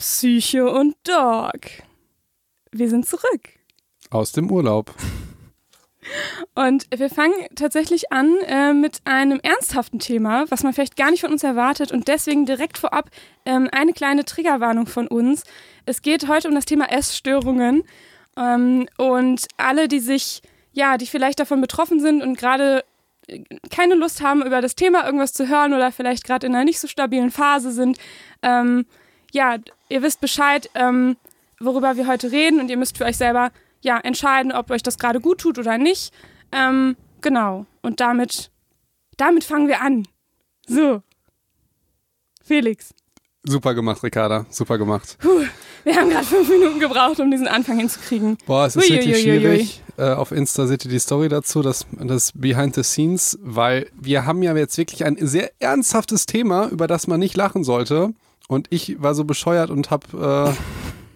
Psycho und Dog. Wir sind zurück. Aus dem Urlaub. Und wir fangen tatsächlich an äh, mit einem ernsthaften Thema, was man vielleicht gar nicht von uns erwartet und deswegen direkt vorab ähm, eine kleine Triggerwarnung von uns. Es geht heute um das Thema Essstörungen ähm, und alle, die sich, ja, die vielleicht davon betroffen sind und gerade äh, keine Lust haben, über das Thema irgendwas zu hören oder vielleicht gerade in einer nicht so stabilen Phase sind, ähm, ja, ihr wisst Bescheid, ähm, worüber wir heute reden und ihr müsst für euch selber ja, entscheiden, ob euch das gerade gut tut oder nicht. Ähm, genau. Und damit, damit fangen wir an. So. Felix. Super gemacht, Ricarda. Super gemacht. Puh, wir haben gerade fünf Minuten gebraucht, um diesen Anfang hinzukriegen. Boah, es ist Ui, wirklich schwierig. Äh, auf Insta seht ihr die Story dazu, das, das Behind the Scenes, weil wir haben ja jetzt wirklich ein sehr ernsthaftes Thema, über das man nicht lachen sollte. Und ich war so bescheuert und habe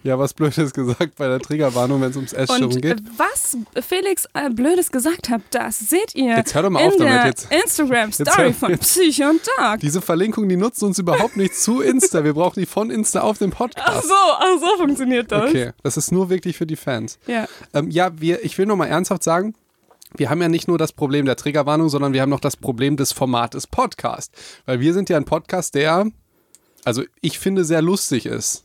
äh, ja was Blödes gesagt bei der Triggerwarnung, wenn es ums Essstörung Und geht. äh, was Felix äh, Blödes gesagt hat, das seht ihr Jetzt hör doch mal in auf damit jetzt. Instagram-Story hör- von Psycho und Dark. Diese Verlinkung, die nutzt uns überhaupt nicht zu Insta. Wir brauchen die von Insta auf dem Ach Podcast. so, ach so funktioniert das. Okay, das ist nur wirklich für die Fans. Ja. Ähm, ja, wir, ich will nochmal ernsthaft sagen, wir haben ja nicht nur das Problem der Triggerwarnung, sondern wir haben noch das Problem des Formates Podcast. Weil wir sind ja ein Podcast, der, also ich finde, sehr lustig ist.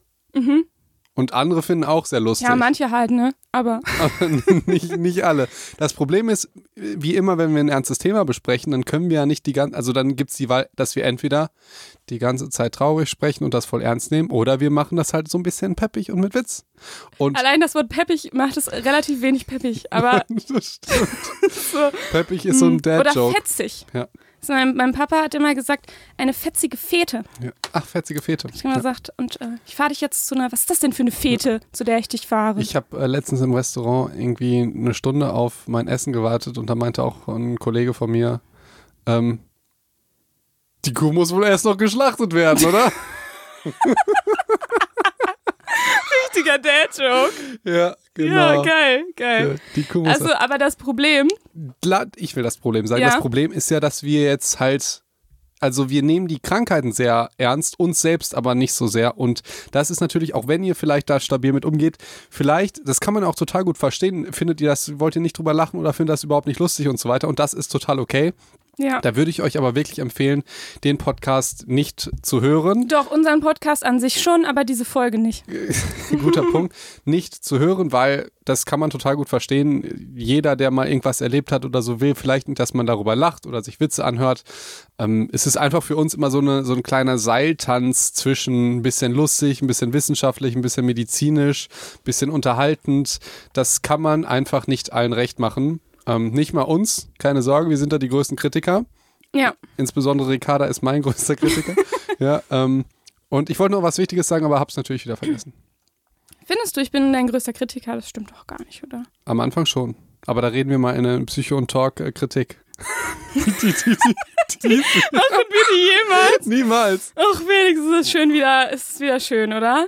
Und andere finden auch sehr lustig. Mhm. ja, manche halt, ne? Aber Aber nicht, nicht alle. Das Problem ist, wie immer, wenn wir ein ernstes Thema besprechen, dann können wir ja nicht die ganze, also dann gibt es die Wahl, dass wir entweder die ganze Zeit traurig sprechen und das voll ernst nehmen, oder wir machen das halt so ein bisschen peppig und mit Witz. Und allein das Wort peppig macht es relativ wenig peppig. Aber das stimmt. so. Peppig ist so ein Oder Dad-Joke. fetzig. Ja. Also mein, Papa hat immer gesagt, eine fetzige Fete. Ja. Ach, fetzige Fete. Ich habe immer gesagt, und äh, ich fahre dich jetzt zu einer, was ist das denn für eine Fete, zu der ich dich fahre? Ich habe äh, letztens im Restaurant irgendwie eine Stunde auf mein Essen gewartet und da meinte auch ein Kollege von mir, ähm, die Kuh muss wohl erst noch geschlachtet werden, oder? Richtiger Dad-Joke. ja, genau. Ja, geil, geil. Ja, Also, aber das Problem, ich will das Problem sagen. Ja. Das Problem ist ja, dass wir jetzt halt, also wir nehmen die Krankheiten sehr ernst, uns selbst aber nicht so sehr. Und das ist natürlich, auch wenn ihr vielleicht da stabil mit umgeht, vielleicht, das kann man auch total gut verstehen, findet ihr das, wollt ihr nicht drüber lachen oder findet das überhaupt nicht lustig und so weiter. Und das ist total okay. Ja. Da würde ich euch aber wirklich empfehlen, den Podcast nicht zu hören. Doch, unseren Podcast an sich schon, aber diese Folge nicht. Guter Punkt. Nicht zu hören, weil das kann man total gut verstehen. Jeder, der mal irgendwas erlebt hat oder so, will vielleicht nicht, dass man darüber lacht oder sich Witze anhört. Ähm, es ist einfach für uns immer so, eine, so ein kleiner Seiltanz zwischen ein bisschen lustig, ein bisschen wissenschaftlich, ein bisschen medizinisch, ein bisschen unterhaltend. Das kann man einfach nicht allen recht machen. Ähm, nicht mal uns, keine Sorge, wir sind da die größten Kritiker. Ja. Insbesondere Ricarda ist mein größter Kritiker. ja, ähm, und ich wollte noch was Wichtiges sagen, aber hab's natürlich wieder vergessen. Findest du, ich bin dein größter Kritiker? Das stimmt doch gar nicht, oder? Am Anfang schon. Aber da reden wir mal in eine Psycho- und Talk-Kritik. die, die, die, die, Machen wir die jemals? niemals. Ach, es ist schön wieder, es ist wieder schön, oder?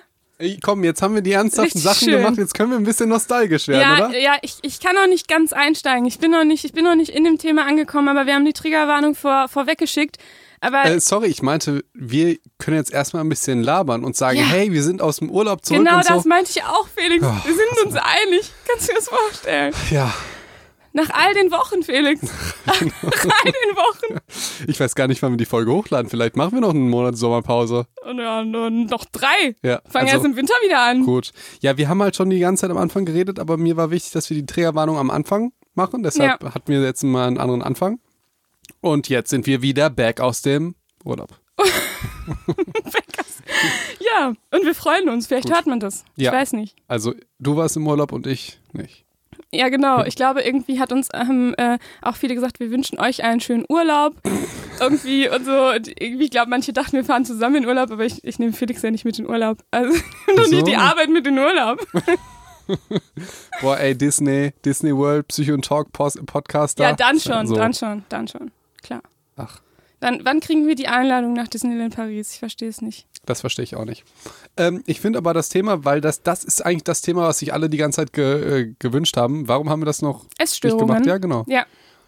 Komm, jetzt haben wir die ernsthaften Richtig Sachen schön. gemacht, jetzt können wir ein bisschen nostalgisch werden, ja, oder? ja, ich, ich kann noch nicht ganz einsteigen. Ich bin noch nicht, ich bin noch nicht in dem Thema angekommen, aber wir haben die Triggerwarnung vor, vorweggeschickt. Aber Äh, sorry, ich meinte, wir können jetzt erstmal ein bisschen labern und sagen, Ja. hey, wir sind aus dem Urlaub zurück genau und so. das meinte ich auch, Felix. Ach, wir sind uns einig. Kannst du dir das vorstellen? ja, Nach all den Wochen, Felix. Nach all den Wochen. ich weiß gar nicht, wann wir die Folge hochladen. Vielleicht machen wir noch einen Monat Sommerpause. Und ja, noch drei. Ja, Fangen also- erst im Winter wieder an. Gut. Ja, wir haben halt schon die ganze Zeit am Anfang geredet, aber mir war wichtig, dass wir die Triggerwarnung am Anfang machen. Deshalb hatten wir jetzt mal einen anderen Anfang. Und jetzt sind wir wieder back aus dem Urlaub. Ja, und wir freuen uns. Vielleicht Gut. hört man das. Ja. Ich weiß nicht. Also du warst im Urlaub und ich nicht. Ja, genau. Ich glaube, irgendwie hat uns ähm, äh, auch viele gesagt, wir wünschen euch einen schönen Urlaub. irgendwie und so. Und irgendwie, ich glaube, manche dachten, wir fahren zusammen in Urlaub, aber ich, ich nehme Felix ja nicht mit in Urlaub. Also nur nicht die Arbeit mit in Urlaub. Boah, ey, Disney, Disney World, Psycho und Talk Pos- Podcast da. Ja, dann schon, So. dann schon, dann schon. Klar. Ach, Dann, wann kriegen wir die Einladung nach Disneyland Paris? Ich verstehe es nicht. das verstehe ich auch nicht. Ähm, ich finde aber das Thema, weil das, das ist eigentlich das Thema, was sich alle die ganze Zeit ge, äh, gewünscht haben. Warum haben wir das noch nicht gemacht? Ja, genau. Ja.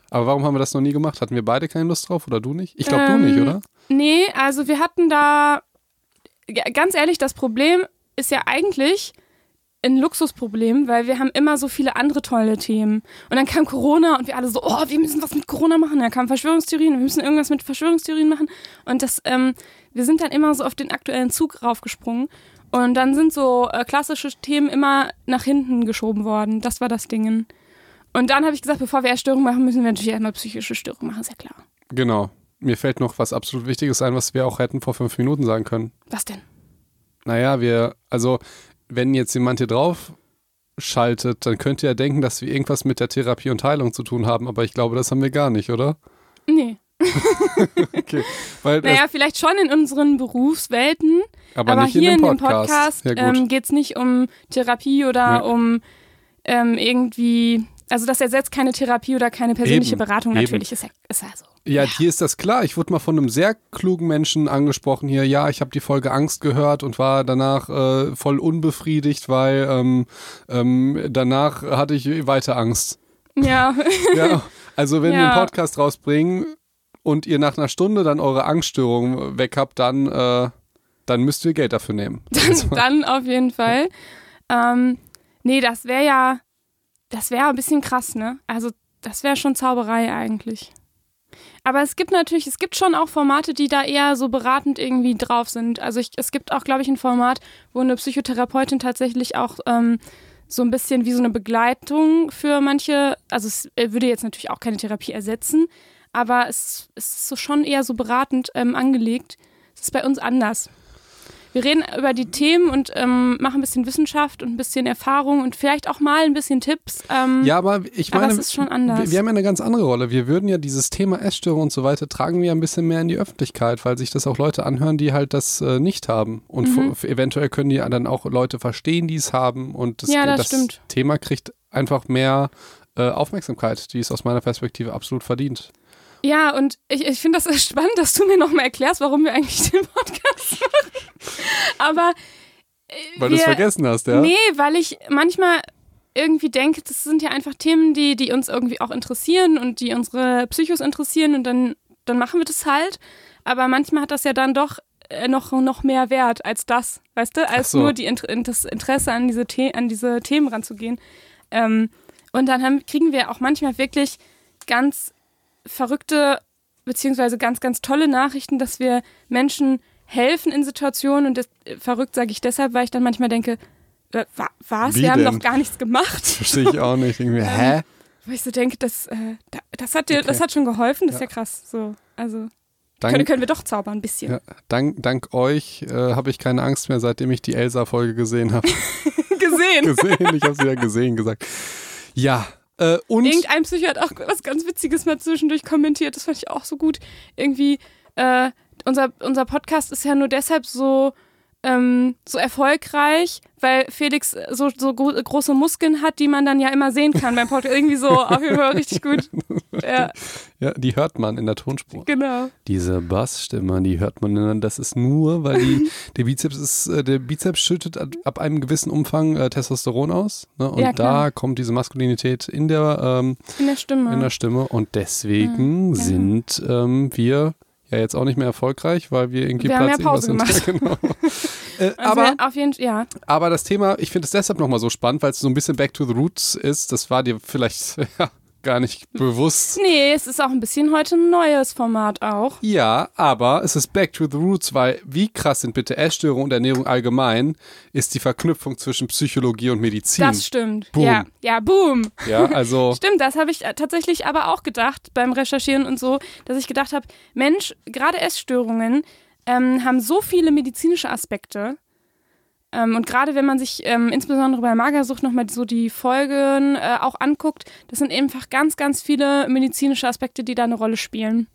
Aber warum haben wir das noch nie gemacht? Hatten wir beide keine Lust drauf oder du nicht? Ich glaube, du Ähm, nicht, oder? Nee, also wir hatten da, ganz ehrlich, das Problem ist ja eigentlich ein Luxusproblem, weil wir haben immer so viele andere tolle Themen. Und dann kam Corona und wir alle so, oh, wir müssen was mit Corona machen. Dann kamen Verschwörungstheorien, wir müssen irgendwas mit Verschwörungstheorien machen. Und das, ähm, wir sind dann immer so auf den aktuellen Zug raufgesprungen. Und dann sind so äh, klassische Themen immer nach hinten geschoben worden. Das war das Ding. Und dann habe ich gesagt, bevor wir Erstörungen machen, müssen wir natürlich erstmal psychische Störungen machen, ist ja klar. Genau. Mir fällt noch was absolut Wichtiges ein, was wir auch hätten vor fünf Minuten sagen können. Was denn? Naja, wir, also wenn jetzt jemand hier drauf schaltet, dann könnte er denken, dass wir irgendwas mit der Therapie und Heilung zu tun haben, aber ich glaube, das haben wir gar nicht, oder? Nee. okay. Weil naja, vielleicht schon in unseren Berufswelten, aber, aber hier in in dem Podcast. Podcast Ja, ähm, geht es nicht um Therapie oder Nee. um ähm, irgendwie, also das ersetzt keine Therapie oder keine persönliche Eben, Beratung eben. natürlich, ist ja, ist ja so. Ja, hier ist das klar. Ich wurde mal von einem sehr klugen Menschen angesprochen hier. Ja, ich habe die Folge Angst gehört und war danach äh, voll unbefriedigt, weil ähm, ähm, danach hatte ich weiter Angst. Ja, Ja, also wenn wir Ja. einen Podcast rausbringen und ihr nach einer Stunde dann eure Angststörung weg habt, dann, äh, dann müsst ihr Geld dafür nehmen. dann, dann auf jeden Fall. Ähm, nee, das wäre ja, das wäre ein bisschen krass, ne? Also das wäre schon Zauberei eigentlich. Aber es gibt natürlich, es gibt schon auch Formate, die da eher so beratend irgendwie drauf sind. Also ich, es gibt auch, glaube ich, ein Format, wo eine Psychotherapeutin tatsächlich auch ähm, so ein bisschen wie so eine Begleitung für manche, also es äh, würde jetzt natürlich auch keine Therapie ersetzen, aber es, es ist so schon eher so beratend ähm, angelegt. Es ist bei uns anders. Wir reden über die Themen und ähm, machen ein bisschen Wissenschaft und ein bisschen Erfahrung und vielleicht auch mal ein bisschen Tipps. Ähm, Ja, aber ich Aber meine, es ist schon anders. Wir, wir haben ja eine ganz andere Rolle. Wir würden ja dieses Thema Essstörung und so weiter tragen wir ein bisschen mehr in die Öffentlichkeit, weil sich das auch Leute anhören, die halt das äh, nicht haben. Und Mhm. eventuell können die dann auch Leute verstehen, die es haben. Und das, Ja, das stimmt. Thema kriegt einfach mehr äh, Aufmerksamkeit, die es aus meiner Perspektive absolut verdient. Ja, und ich, ich finde das spannend, dass du mir nochmal erklärst, warum wir eigentlich den Podcast machen. Aber äh, Weil du es vergessen hast, ja? Nee, weil ich manchmal irgendwie denke, das sind ja einfach Themen, die, die uns irgendwie auch interessieren und die unsere Psychos interessieren und dann, dann machen wir das halt. Aber manchmal hat das ja dann doch äh, noch, noch mehr Wert als das, weißt du, als so. nur die, das Interesse an diese, The an diese Themen ranzugehen. Ähm, und dann haben, kriegen wir auch manchmal wirklich ganz verrückte beziehungsweise ganz, ganz tolle Nachrichten, dass wir Menschen helfen in Situationen und das, äh, verrückt sage ich deshalb, weil ich dann manchmal denke, äh, wa was? Wie Wir haben denn? doch gar nichts gemacht. Verstehe ich auch nicht. Irgendwie, hä? Wo ich so denke, das, äh, da- das, hat dir, das hat schon geholfen, das ist ja krass. So, also können, Dank, können wir doch zaubern ein bisschen. ja, dank, dank euch äh, habe ich keine Angst mehr, seitdem ich die Elsa-Folge gesehen habe. Gesehen. gesehen, ich habe sie ja gesehen gesagt. Ja, äh, und Irgendein Psycho hat auch was ganz Witziges mal zwischendurch kommentiert, das fand ich auch so gut. Irgendwie, äh, unser, unser Podcast ist ja nur deshalb so, ähm, so erfolgreich, weil Felix so, so gro große Muskeln hat, die man dann ja immer sehen kann beim Podcast. Irgendwie so auf jeden Fall richtig gut. Ja, ja, die hört man in der Tonspur. genau. Diese Bassstimme, die hört man, dann. das ist nur, weil die, der Bizeps ist, äh, der Bizeps schüttet ab, einem gewissen Umfang äh, Testosteron aus. Ne? Und Ja, da kommt diese Maskulinität in der, ähm, In der Stimme. in der Stimme. Und deswegen Ja, ja. sind ähm, wir ja jetzt auch nicht mehr erfolgreich, weil wir irgendwie Wir haben ja Platz Pause sind. genau. äh, also aber auf jeden ja. Aber das Thema, ich finde es deshalb nochmal so spannend, weil es so ein bisschen Back to the Roots ist. Das war dir vielleicht ja, gar nicht bewusst. Nee, es ist auch ein bisschen heute ein neues Format auch. Ja, aber es ist Back to the Roots, weil wie krass sind bitte Essstörungen und Ernährung allgemein, ist die Verknüpfung zwischen Psychologie und Medizin. Das stimmt. Boom. Ja, ja, boom. ja, also Stimmt, das habe ich äh, tatsächlich aber auch gedacht beim Recherchieren und so, dass ich gedacht habe, Mensch, gerade Essstörungen ähm, haben so viele medizinische Aspekte. Ähm, und gerade wenn man sich ähm, insbesondere bei Magersucht nochmal so die Folgen äh, auch anguckt, das sind einfach ganz, ganz viele medizinische Aspekte, die da eine Rolle spielen.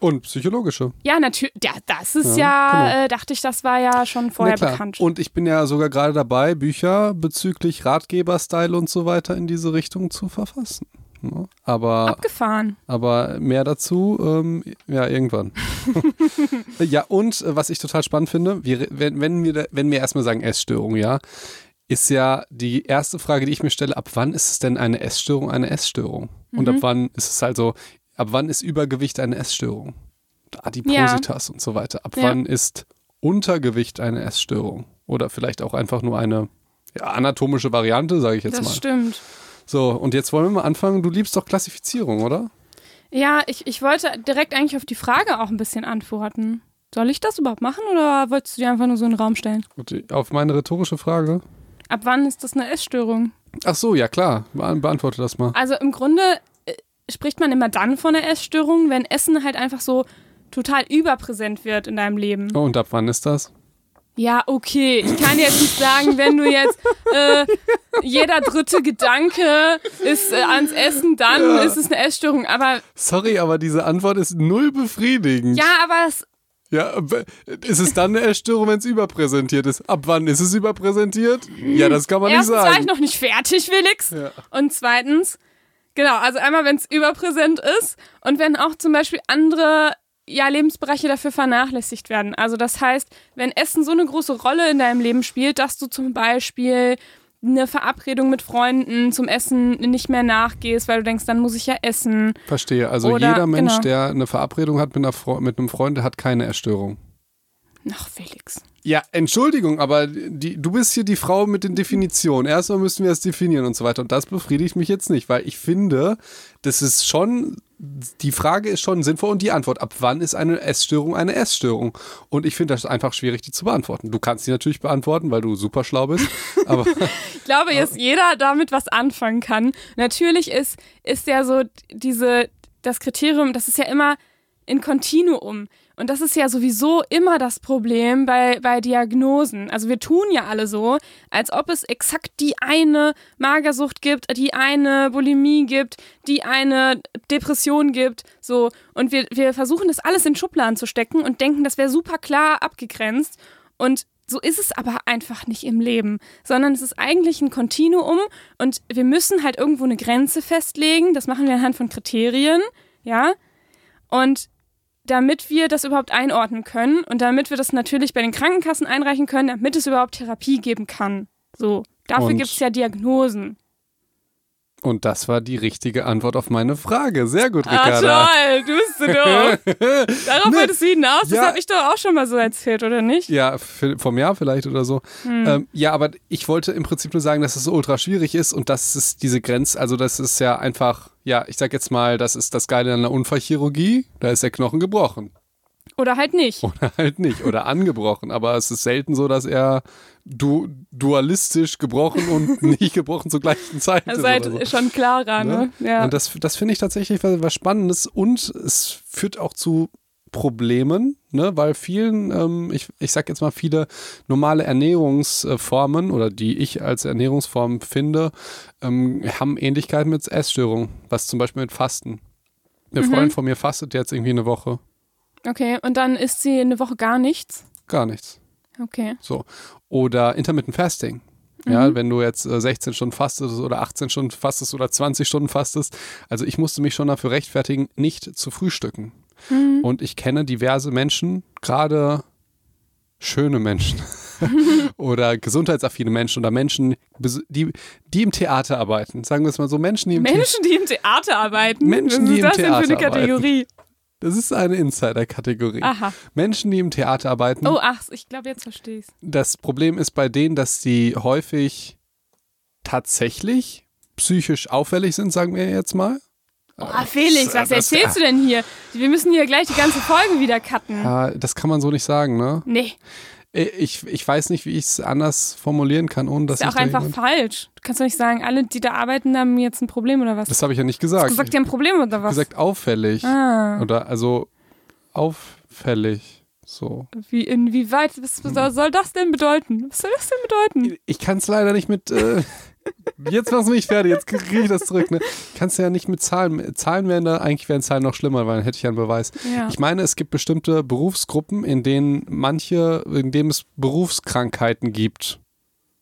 und psychologische. Ja, natürlich, ja, das ist Ja, ja, genau. äh, dachte ich, das war ja schon vorher bekannt. Und ich bin ja sogar gerade dabei, Bücher bezüglich Ratgeber-Style und so weiter in diese Richtung zu verfassen. Ne? Aber Abgefahren. Aber mehr dazu, ähm, ja, irgendwann. ja, und äh, was ich total spannend finde, wir, wenn, wenn, wir, wenn wir erstmal sagen Essstörung, ja, ist ja die erste Frage, die ich mir stelle, ab wann ist es denn eine Essstörung eine Essstörung? Und ab wann ist es also, ab wann ist Übergewicht eine Essstörung? Adipositas und so weiter. Ab Ja. wann ist Untergewicht eine Essstörung? Oder vielleicht auch einfach nur eine ja, anatomische Variante, sage ich jetzt das mal. stimmt. So, und jetzt wollen wir mal anfangen. Du liebst doch Klassifizierung, oder? Ja, ich, ich wollte direkt eigentlich auf die Frage auch ein bisschen antworten. Soll ich das überhaupt machen oder wolltest du dir einfach nur so einen Raum stellen? Gut, auf meine rhetorische Frage. Ab wann ist das eine Essstörung? Ach so, ja klar. Be beantworte das mal. Also im Grunde äh, spricht man immer dann von einer Essstörung, wenn Essen halt einfach so total überpräsent wird in deinem Leben. Oh, und ab wann ist das? Ja, okay. Ich kann jetzt nicht sagen, wenn du jetzt äh, jeder dritte Gedanke ist äh, ans Essen, dann Ja. ist es eine Essstörung. Aber Sorry, aber diese Antwort ist null befriedigend. ja, aber es, Ja, ist es dann eine Essstörung, wenn es überpräsentiert ist? Ab wann ist es überpräsentiert? Ja, das kann man erstens nicht war ich sagen. noch nicht fertig, Felix. Ja. Und zweitens, genau, also einmal, wenn es überpräsent ist und wenn auch zum Beispiel andere ja, Lebensbereiche dafür vernachlässigt werden. Also das heißt, wenn Essen so eine große Rolle in deinem Leben spielt, dass du zum Beispiel eine Verabredung mit Freunden zum Essen nicht mehr nachgehst, weil du denkst, dann muss ich ja essen. Verstehe. Also Oder- jeder Mensch, genau. der eine Verabredung hat mit, mit einem Freund, der hat keine Essstörung. Ach, Felix. Ja, Entschuldigung, aber die, du bist hier die Frau mit den Definitionen. Erstmal müssen wir es definieren und so weiter. Und das befriedigt mich jetzt nicht, weil ich finde, das ist schon, die Frage ist schon sinnvoll und die Antwort, ab wann ist eine Essstörung eine Essstörung? Und ich finde das einfach schwierig, die zu beantworten. Du kannst die natürlich beantworten, weil du super schlau bist, aber Ich glaube, dass jeder damit was anfangen kann. Natürlich ist, ist ja so diese, das Kriterium, das ist ja immer in Kontinuum. Und das ist ja sowieso immer das Problem bei, bei Diagnosen. Also wir tun ja alle so, als ob es exakt die eine Magersucht gibt, die eine Bulimie gibt, die eine Depression gibt. So. Und wir, wir versuchen das alles in Schubladen zu stecken und denken, das wäre super klar abgegrenzt. Und so ist es aber einfach nicht im Leben, sondern es ist eigentlich ein Kontinuum und wir müssen halt irgendwo eine Grenze festlegen. Das machen wir anhand von Kriterien, ja. Und damit wir das überhaupt einordnen können und damit wir das natürlich bei den Krankenkassen einreichen können, damit es überhaupt Therapie geben kann. So, dafür gibt es ja Diagnosen. und das war die richtige Antwort auf meine Frage. Sehr gut, Ah, Ricarda. toll, du bist so doof. Darauf Ne, wolltest du hinaus, das ja. habe ich doch auch schon mal so erzählt, oder nicht? Ja, vom Jahr vielleicht oder so. Hm. Ähm, ja, aber ich wollte im Prinzip nur sagen, dass es so ultra schwierig ist und dass es diese Grenze, also das ist ja einfach, ja, ich sag jetzt mal, das ist das Geile an der Unfallchirurgie, da ist der Knochen gebrochen. Oder halt nicht. Oder halt nicht. Oder angebrochen. Aber es ist selten so, dass er du dualistisch gebrochen und nicht gebrochen zur gleichen Zeit Das ist. halt so. schon klarer, ne? Ja. Und das, das finde ich tatsächlich was, was Spannendes und es führt auch zu Problemen, ne, weil vielen, ähm, ich, ich sag jetzt mal, viele normale Ernährungsformen oder die ich als Ernährungsform finde, ähm, haben Ähnlichkeiten mit Essstörungen, was zum Beispiel mit Fasten. Eine Mhm. Freundin von mir fastet jetzt irgendwie eine Woche. Okay, und dann isst sie eine Woche gar nichts. Gar nichts. Okay. So. Oder Intermittent Fasting. Ja, wenn du jetzt äh, 16 Stunden fastest oder 18 Stunden fastest oder 20 Stunden fastest. Also ich musste mich schon dafür rechtfertigen, nicht zu frühstücken. Und ich kenne diverse Menschen, gerade schöne Menschen oder gesundheitsaffine Menschen oder Menschen, die, die im Theater arbeiten. Sagen wir es mal so, Menschen, die im Theater. Menschen, die im Theater arbeiten. Menschen, Was die ist im das denn für eine Theater arbeiten. Kategorie? Das ist eine Insider-Kategorie. Aha. Menschen, die im Theater arbeiten. Oh, ach, ich glaube, jetzt verstehe ich's. Das Problem ist bei denen, dass sie häufig tatsächlich psychisch auffällig sind, sagen wir jetzt mal. Oh, Felix, was das- erzählst du denn hier? Wir müssen hier gleich die ganze Folge wieder cutten. Ja, das kann man so nicht sagen, ne? Nee, Ich, ich weiß nicht, wie ich es anders formulieren kann, ohne dass ist ja ich auch einfach falsch. Du kannst doch nicht sagen, alle, die da arbeiten, haben jetzt ein Problem oder was? Das habe ich ja nicht du gesagt. hast gesagt, die haben ein Problem oder was? gesagt auffällig. ah, Oder also auffällig. So. wie, inwieweit, was, was soll das denn bedeuten? Was soll das denn bedeuten? Ich kann es leider nicht mit. Äh, jetzt machst du mich fertig, jetzt kriege ich das zurück. Ne? Kannst ja nicht mit Zahlen. Zahlen wären da, eigentlich wären Zahlen noch schlimmer, weil dann hätte ich ja einen Beweis. Ja. Ich meine, es gibt bestimmte Berufsgruppen, in denen manche, in denen es Berufskrankheiten gibt.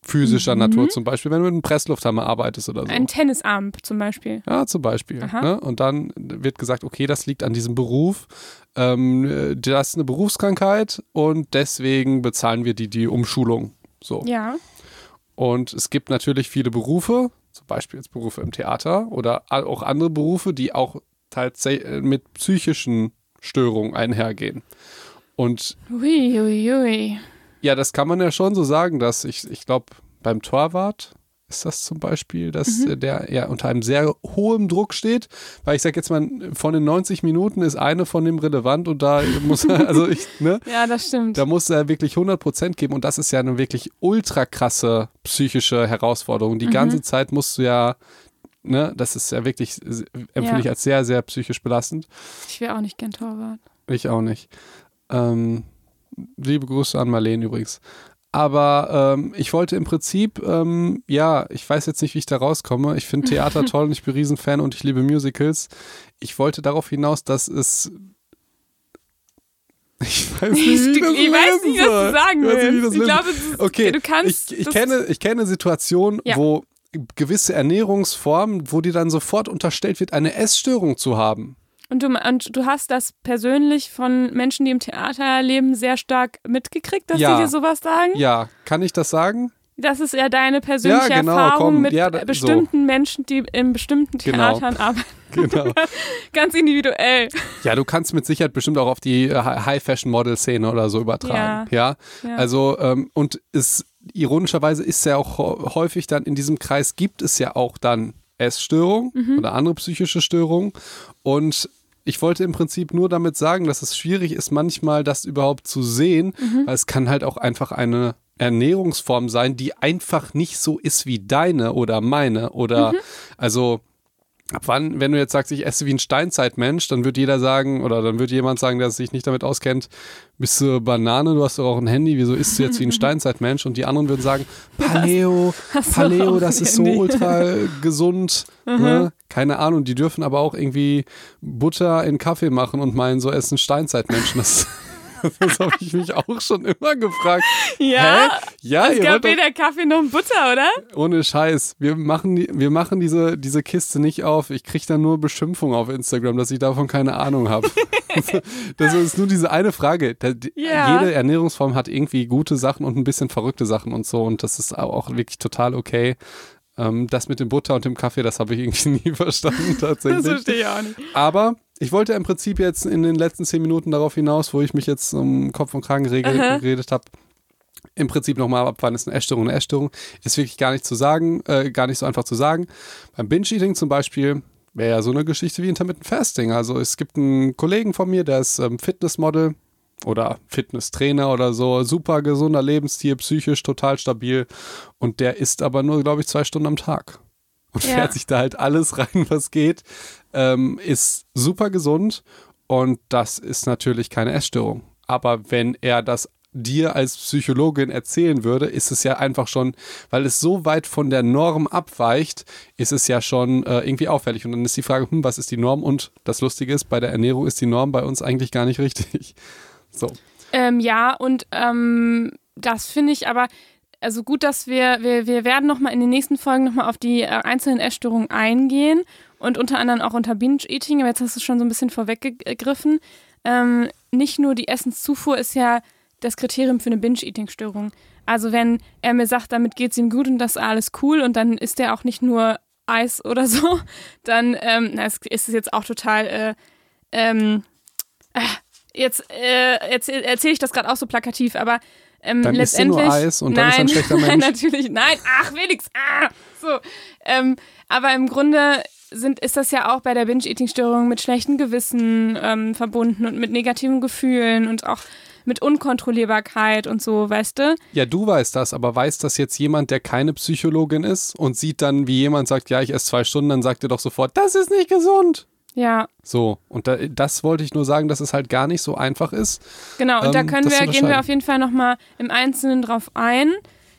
Physischer Natur zum Beispiel, wenn du mit einem Presslufthammer arbeitest oder so. Ein Tennisarm zum Beispiel. Ja, zum Beispiel. Ne? Und dann wird gesagt, okay, das liegt an diesem Beruf. Ähm, das ist eine Berufskrankheit und deswegen bezahlen wir die die Umschulung. So. Ja. Und es gibt natürlich viele Berufe, zum Beispiel jetzt Berufe im Theater oder auch andere Berufe, die auch tatsächlich mit psychischen Störungen einhergehen. Und Ui, ui, ui. ja, das kann man ja schon so sagen, dass ich, ich glaube, beim Torwart ist das zum Beispiel, dass Mhm. der ja unter einem sehr hohem Druck steht, weil ich sage jetzt mal, von den 90 Minuten ist eine von dem relevant und da muss er, also ich, ne, Ja, das stimmt. da muss er wirklich 100% geben und das ist ja eine wirklich ultra krasse psychische Herausforderung. Die Mhm. ganze Zeit musst du ja, ne, das ist ja wirklich, äh, empfinde Ja. ich als sehr, sehr psychisch belastend. Ich wäre auch nicht gern Torwart. Ich auch nicht. Ähm, liebe Grüße an Marlene übrigens. Aber ähm, ich wollte im Prinzip, ähm, ja, ich weiß jetzt nicht, wie ich da rauskomme. Ich finde Theater toll und ich bin Riesenfan und ich liebe Musicals. Ich wollte darauf hinaus, dass es. Ich weiß nicht, Ich, wie das ich weiß nicht, was du sagen Ich weiß nicht, willst. Ich glaube, ist- Okay, du kannst. ich, ich, kenne, ich kenne Situationen, Ja. wo gewisse Ernährungsformen, wo dir dann sofort unterstellt wird, eine Essstörung zu haben. Und du, und du hast das persönlich von Menschen, die im Theater leben, sehr stark mitgekriegt, dass Ja. die dir sowas sagen? Ja, kann ich das sagen? Das ist ja deine persönliche Ja, genau, Erfahrung komm, mit ja, da- bestimmten Menschen, die in bestimmten Genau. Theatern arbeiten. Genau. Ganz individuell. Ja, du kannst mit Sicherheit bestimmt auch auf die äh, High-Fashion-Model-Szene oder so übertragen. Ja. Ja. Also, ähm, und es, ironischerweise ist ja auch hä- häufig dann in diesem Kreis gibt es ja auch dann Essstörungen Mhm. oder andere psychische Störungen. Und ich wollte im Prinzip nur damit sagen, dass es schwierig ist, manchmal das überhaupt zu sehen, Mhm. weil es kann halt auch einfach eine Ernährungsform sein, die einfach nicht so ist wie deine oder meine oder Mhm. also Ab wann, wenn du jetzt sagst, ich esse wie ein Steinzeitmensch, dann wird jeder sagen, oder dann wird jemand sagen, der sich nicht damit auskennt, bist du Banane, du hast doch auch ein Handy, wieso isst du jetzt wie ein Steinzeitmensch? Und die anderen würden sagen, Paleo, Paleo, das ist so? Mhm. ultra gesund. Ne? Keine Ahnung, die dürfen aber auch irgendwie Butter in Kaffee machen und meinen, so essen Steinzeitmenschen. Das, das habe ich mich auch schon immer gefragt. Ja, Hä? Ja, es gab weder Kaffee noch Butter, oder? ohne Scheiß. Wir machen, wir machen diese, diese Kiste nicht auf. Ich kriege dann nur Beschimpfung auf Instagram, dass ich davon keine Ahnung habe. das ist nur diese eine Frage. Da, Ja. Jede Ernährungsform hat irgendwie gute Sachen und ein bisschen verrückte Sachen und so. Und das ist auch wirklich total okay. Ähm, das mit dem Butter und dem Kaffee, das habe ich irgendwie nie verstanden Das tatsächlich. verstehe ich auch nicht. Aber ich wollte im Prinzip jetzt in den letzten zehn Minuten darauf hinaus, wo ich mich jetzt um Kopf und Kragen geredet habe, im Prinzip nochmal ab, wann ist eine Essstörung eine Essstörung, ist wirklich gar nicht zu sagen, äh, gar nicht so einfach zu sagen. Beim Binge-Eating zum Beispiel wäre ja so eine Geschichte wie Intermittent Fasting. Also es gibt einen Kollegen von mir, der ist ähm, Fitnessmodel oder Fitnesstrainer oder so, super gesunder Lebensstil, psychisch total stabil und der isst aber nur, glaube ich, zwei Stunden am Tag und Ja. fährt sich da halt alles rein, was geht, ähm, ist super gesund und das ist natürlich keine Essstörung. Aber wenn er das dir als Psychologin erzählen würde, ist es ja einfach schon, weil es so weit von der Norm abweicht, ist es ja schon äh, irgendwie auffällig. Und dann ist die Frage, hm, was ist die Norm? Und das Lustige ist, bei der Ernährung ist die Norm bei uns eigentlich gar nicht richtig. So. Ähm, ja, und ähm, das finde ich aber, also gut, dass wir, wir, wir werden nochmal in den nächsten Folgen nochmal auf die äh, einzelnen Essstörungen eingehen und unter anderem auch unter Binge-Eating, aber jetzt hast du es schon so ein bisschen vorweggegriffen. Ähm, nicht nur die Essenszufuhr ist ja das Kriterium für eine Binge-Eating-Störung. Also wenn er mir sagt, damit geht es ihm gut und das ist alles cool und dann ist er auch nicht nur Eis oder so, dann ähm, na, ist es jetzt auch total äh, ähm, äh, jetzt, äh, jetzt erzähle ich das gerade auch so plakativ, aber ähm, Dann letztendlich. nur Eis und dann nein, ist er ein schlechter Nein, Mensch. natürlich, nein, ach, Felix, ah, so. Ähm, aber im Grunde sind, ist das ja auch bei der Binge-Eating-Störung mit schlechtem Gewissen ähm, verbunden und mit negativen Gefühlen und auch mit Unkontrollierbarkeit und so, weißt du? Ja, du weißt das, aber weiß das jetzt jemand, der keine Psychologin ist und sieht dann, wie jemand sagt, ja, ich esse zwei Stunden, dann sagt er doch sofort, das ist nicht gesund. Ja, So, und da, das wollte ich nur sagen, dass es halt gar nicht so einfach ist. Genau, und da ähm, können das zu wir, gehen wir auf jeden Fall nochmal im Einzelnen drauf ein.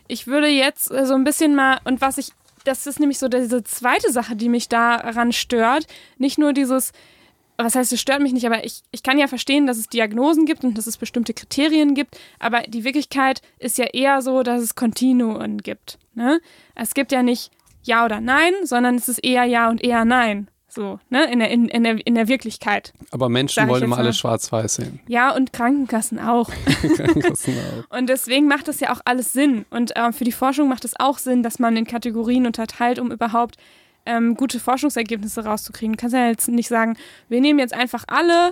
Ich würde jetzt äh, so ein bisschen mal, und was ich, das ist nämlich so diese zweite Sache, die mich daran stört, nicht nur dieses, was heißt, es stört mich nicht, aber ich, ich kann ja verstehen, dass es Diagnosen gibt und dass es bestimmte Kriterien gibt, aber die Wirklichkeit ist ja eher so, dass es Kontinuen gibt. Ne? Es gibt ja nicht Ja oder Nein, sondern es ist eher Ja und eher Nein. So, ne, in der, in, in der, in der Wirklichkeit. Aber Menschen wollen immer mal. alles schwarz-weiß sehen. Ja, und Krankenkassen auch. Krankenkassen auch. Und deswegen macht das ja auch alles Sinn. Und ähm, für die Forschung macht es auch Sinn, dass man in Kategorien unterteilt, um überhaupt ähm, gute Forschungsergebnisse rauszukriegen. Du kannst ja jetzt nicht sagen, wir nehmen jetzt einfach alle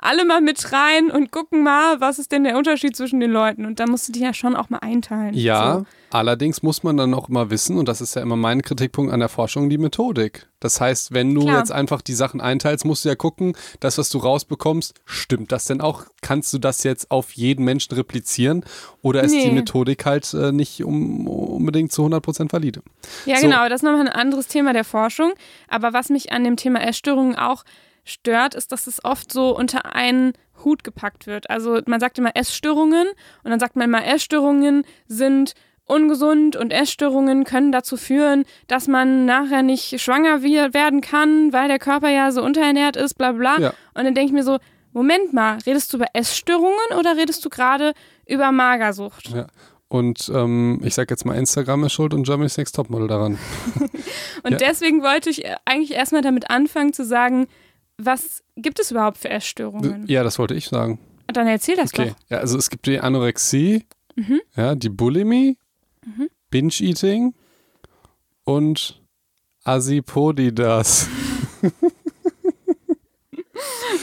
alle mal mit rein und gucken mal, was ist denn der Unterschied zwischen den Leuten. Und da musst du die ja schon auch mal einteilen. Ja, So. allerdings muss man dann auch immer wissen, und das ist ja immer mein Kritikpunkt an der Forschung, die Methodik. Das heißt, wenn du Klar. jetzt einfach die Sachen einteilst, musst du ja gucken, das, was du rausbekommst, stimmt das denn auch? Kannst du das jetzt auf jeden Menschen replizieren? Oder ist die Nee. Methodik halt äh, nicht um, unbedingt zu 100% valide? Ja, So. genau, das ist nochmal ein anderes Thema der Forschung. Aber was mich an dem Thema Essstörungen auch stört, ist, dass es oft so unter einen Hut gepackt wird. Also man sagt immer Essstörungen und dann sagt man immer, Essstörungen sind ungesund und Essstörungen können dazu führen, dass man nachher nicht schwanger werden kann, weil der Körper ja so unterernährt ist, bla bla. Ja. Und dann denke ich mir so, Moment mal, redest du über Essstörungen oder redest du gerade über Magersucht? Ja. Und ähm, ich sag jetzt mal, Instagram ist schuld und Germany's Next Topmodel daran. Und Ja. deswegen wollte ich eigentlich erstmal damit anfangen zu sagen, was gibt es überhaupt für Essstörungen? Ja, das wollte ich sagen. Dann erzähl das Okay. doch. Ja, also es gibt die Anorexie, ja, die Bulimie, Binge-Eating und Asipodidas.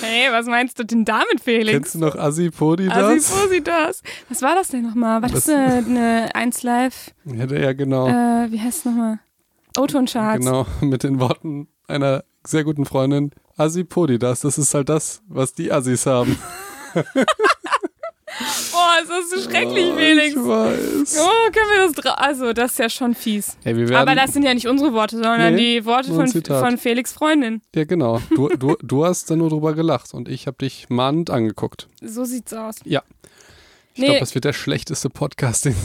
Hey, was meinst du denn damit, Felix? Kennst du noch Asipodidas? Asipositas. Was war das denn nochmal? War das Das- eine, eine 1 Live? Ja, der- ja, genau. Äh, wie heißt es nochmal? O-Ton-Charts. Genau, mit den Worten einer sehr guten Freundin. Asipodidas, das ist halt das, was die Assis haben. Boah, ist das so schrecklich, Oh, Felix. Ich weiß. Oh, können wir das dra Also, das ist ja schon fies. Hey, wir werden, Aber das sind ja nicht unsere Worte, sondern Nee, die Worte von, von Felix Freundin. ja, genau. Du, du, du hast da nur drüber gelacht und ich habe dich mahnend angeguckt. So sieht's aus. Ja. Ich Nee. glaube, das wird der schlechteste Podcast, den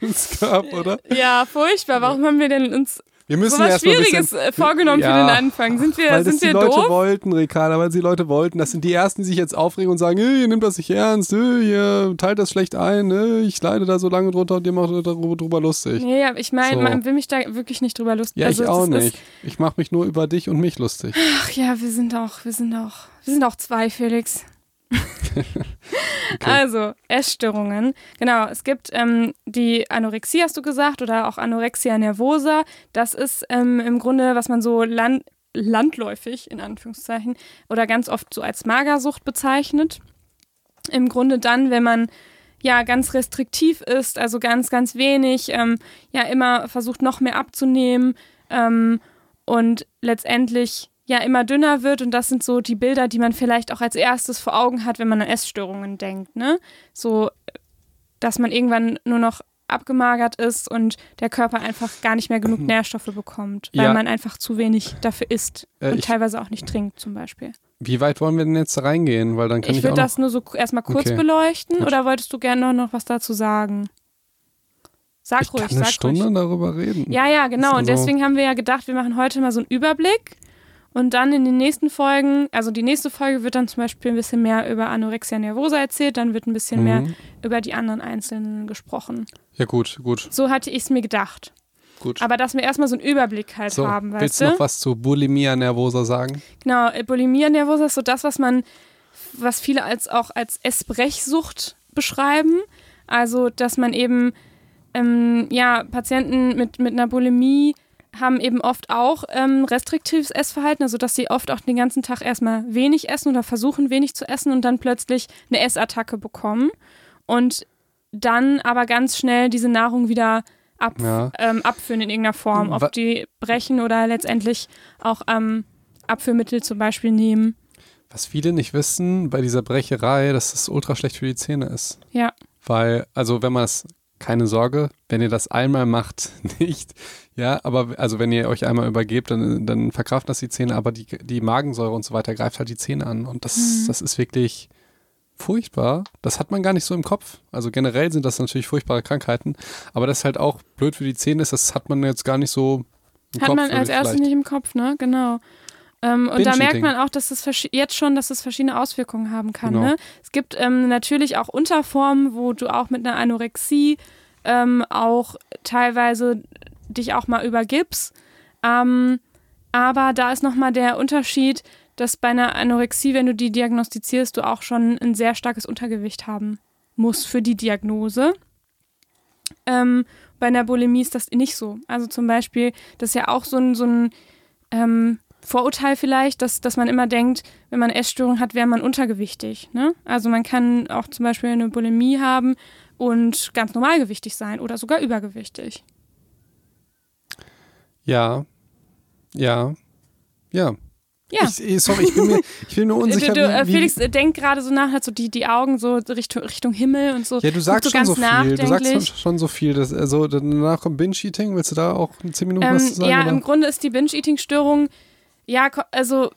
es gab, oder? Ja, furchtbar. Warum haben wir denn uns Wir müssen so was Schwieriges bisschen, äh, vorgenommen für Ja, den Anfang? Sind wir, weil das sind die wir Leute doof? wollten, Ricarda, weil die Leute wollten. Das sind die Ersten, die sich jetzt aufregen und sagen, hey, ihr nehmt das nicht ernst, hey, ihr teilt das schlecht ein, hey, ich leide da so lange drunter und ihr macht darüber, drüber lustig. Nee, aber ich meine, So. man will mich da wirklich nicht drüber lustig. Ja, also, ich auch das nicht. Ich mache mich nur über dich und mich lustig. ach ja, wir sind auch, wir sind auch, wir sind auch zwei, Felix. Also, Essstörungen. Genau, es gibt ähm, die Anorexie, hast du gesagt, oder auch Anorexia nervosa. Das ist ähm, im Grunde, was man so land landläufig, in Anführungszeichen, oder ganz oft so als Magersucht bezeichnet. Im Grunde dann, wenn man ja ganz restriktiv ist, also ganz, ganz wenig, ähm, ja immer versucht noch mehr abzunehmen ähm, und letztendlich ja immer dünner wird und das sind so die Bilder, die man vielleicht auch als erstes vor Augen hat, wenn man an Essstörungen denkt, ne? So, dass man irgendwann nur noch abgemagert ist und der Körper einfach gar nicht mehr genug Nährstoffe bekommt, weil Ja. man einfach zu wenig dafür isst Äh, und teilweise auch nicht trinkt zum Beispiel. Wie weit wollen wir denn jetzt reingehen? Weil dann kann ich, Ich noch, das nur so erstmal kurz Okay. beleuchten Gut. oder wolltest du gerne noch, was dazu sagen? Sag ich ruhig, kann eine sag Stunde ruhig. darüber reden. Ja, ja, genau. Und Also- deswegen haben wir ja gedacht, wir machen heute mal so einen Überblick. Und dann in den nächsten Folgen, also die nächste Folge wird dann zum Beispiel ein bisschen mehr über Anorexia nervosa erzählt, dann wird ein bisschen mehr Mhm. über die anderen Einzelnen gesprochen. Ja, gut, gut, So hatte ich es mir gedacht. gut. Aber dass wir erstmal so einen Überblick halt so, haben, willst weißt du du? noch was zu Bulimia nervosa sagen? Genau, äh, Bulimia nervosa ist so das, was man, was viele als auch als Essbrechsucht beschreiben. Also, dass man eben, ähm, ja, Patienten mit, mit einer Bulimie haben eben oft auch ähm, restriktives Essverhalten, also dass sie oft auch den ganzen Tag erstmal wenig essen oder versuchen wenig zu essen und dann plötzlich eine Essattacke bekommen und dann aber ganz schnell diese Nahrung wieder ab, Ja. ähm, abführen in irgendeiner Form, ob die brechen oder letztendlich auch ähm, Abführmittel zum Beispiel nehmen. Was viele nicht wissen bei dieser Brecherei, dass das ultra schlecht für die Zähne ist. Ja. Weil, also wenn man es, keine Sorge, wenn ihr das einmal macht, nicht, ja, aber also wenn ihr euch einmal übergebt, dann, dann verkraften das die Zähne, aber die, die Magensäure und so weiter greift halt die Zähne an und das, Mhm. das ist wirklich furchtbar. Das hat man gar nicht so im Kopf. Also generell sind das natürlich furchtbare Krankheiten, aber das halt auch blöd für die Zähne ist, das hat man jetzt gar nicht so im Hat Kopf. man als erstes nicht im Kopf, ne? Genau. Ähm, und da merkt man auch, dass es jetzt schon, dass es verschiedene Auswirkungen haben kann. Genau. Ne? Es gibt ähm, natürlich auch Unterformen, wo du auch mit einer Anorexie ähm, auch teilweise dich auch mal übergibst. Ähm, aber da ist nochmal der Unterschied, dass bei einer Anorexie, wenn du die diagnostizierst, du auch schon ein sehr starkes Untergewicht haben musst für die Diagnose. Ähm, bei einer Bulimie ist das nicht so. Also zum Beispiel, das ist ja auch so ein, so ein ähm, Vorurteil vielleicht, dass, dass man immer denkt, wenn man Essstörung hat, wäre man untergewichtig. Ne? Also man kann auch zum Beispiel eine Bulimie haben und ganz normalgewichtig sein oder sogar übergewichtig. Ja, ja, ja. Ja. Ich, sorry, ich bin mir, ich bin mir unsicher. Du, du, äh, wie, Felix äh, denkt gerade so nach, hat so die, die Augen so Richtung, Richtung Himmel und so. Ja, du sagst so schon so viel. Du sagst schon, so viel. Das, also danach kommt Binge-Eating. Willst du da auch in 10 Minuten Ähm, was zu sagen? ja, oder? im Grunde ist die Binge-Eating-Störung, ja, also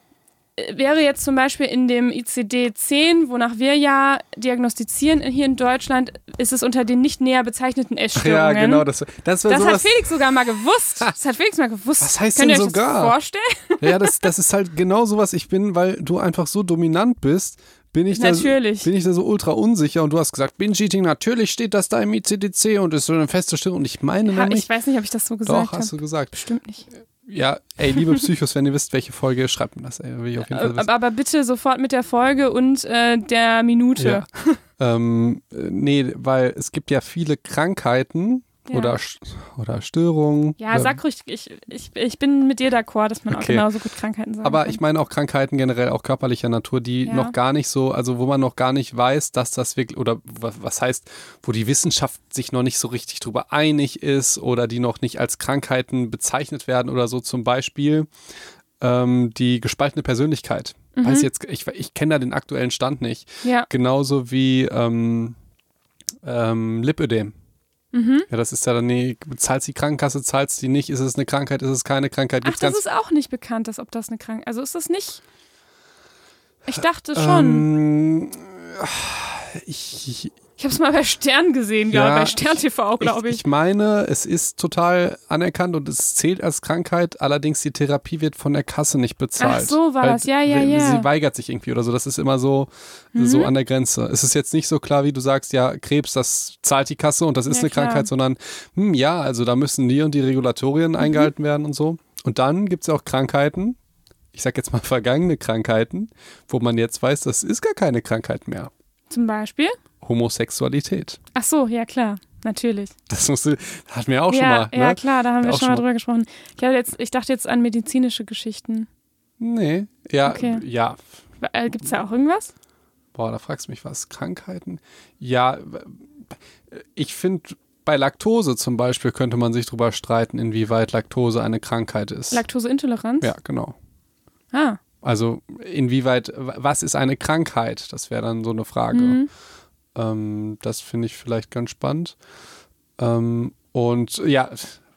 äh, wäre jetzt zum Beispiel in dem ICD-10, wonach wir ja diagnostizieren hier in Deutschland, ist es unter den nicht näher bezeichneten ja, Essstörungen. genau. Das, das Das hat. Felix sogar mal gewusst. Das hat Felix mal gewusst. Was heißt Könnt ihr denn euch das sogar? vorstellen? Ja, das, das ist halt genau sowas. Ich bin, weil du einfach so dominant bist, bin ich, da, Natürlich. bin ich da so ultra unsicher. Und du hast gesagt, Binge-Eating, natürlich steht das da im ICD-10 und ist so eine feste Störung. Und ich meine Ha, nämlich, ich weiß nicht, ob ich das so gesagt doch, hast habe. du gesagt. Bestimmt nicht. Ja, ey, liebe Psychos, wenn ihr wisst, welche Folge, schreibt mir das. Ey, will ich auf jeden Fall. Aber, aber bitte sofort mit der Folge und äh, der Minute. Ja. ähm, äh, nee, weil es gibt ja viele Krankheiten Ja. oder, oder Störungen. Ja, sag ruhig, ich, ich, ich bin mit dir d'accord, dass man auch Okay. genauso gut Krankheiten sagen Aber kann. ich meine auch Krankheiten generell, auch körperlicher Natur, die Ja. noch gar nicht so, also wo man noch gar nicht weiß, dass das wirklich, oder wa- was heißt, wo die Wissenschaft sich noch nicht so richtig drüber einig ist oder die noch nicht als Krankheiten bezeichnet werden oder so zum Beispiel ähm, die gespaltene Persönlichkeit. Mhm. Weiß jetzt, ich, ich kenne da den aktuellen Stand nicht. ja. Genauso wie ähm, ähm, Lipödem. Mhm. Ja, das ist ja dann, nee, zahlt die Krankenkasse, zahlt die nicht, ist es eine Krankheit, ist es keine Krankheit, Ach, gibt's das ganz ist auch nicht bekannt, dass ob das eine Krankheit. Also ist das nicht. Ich dachte schon. Ähm, ich, ich habe es mal bei Stern gesehen, Ja, glaube bei Stern TV, glaube ich, ich. ich meine, es ist total anerkannt und es zählt als Krankheit, allerdings die Therapie wird von der Kasse nicht bezahlt. Ach so war das. Ja, ja, ja. Sie weigert sich irgendwie oder so. Das ist immer so, Mhm. so an der Grenze. Es ist jetzt nicht so klar, wie du sagst, ja, Krebs, das zahlt die Kasse und das ist Ja, eine klar. Krankheit, sondern, hm, ja, also da müssen die und die Mhm. Regulatorien eingehalten werden und so. Und dann gibt es ja auch Krankheiten, ich sag jetzt mal vergangene Krankheiten, wo man jetzt weiß, das ist gar keine Krankheit mehr. Zum Beispiel. Homosexualität. Ach so, ja klar, natürlich. Das musste, hatten wir auch schon ja, mal. Ne? ja, klar, da haben wir Auch schon mal schon drüber gesprochen. Ich, jetzt, ich dachte jetzt an medizinische Geschichten. Nee, ja, Okay. ja. Äh, Gibt es da auch irgendwas? Boah, da fragst du mich was. Krankheiten? Ja, ich finde, bei Laktose zum Beispiel könnte man sich drüber streiten, inwieweit Laktose eine Krankheit ist. Laktoseintoleranz? ja, genau. Ah. Also inwieweit, was ist eine Krankheit? Das wäre dann so eine Frage. Mhm. Ähm, das finde ich vielleicht ganz spannend. Ähm, und ja,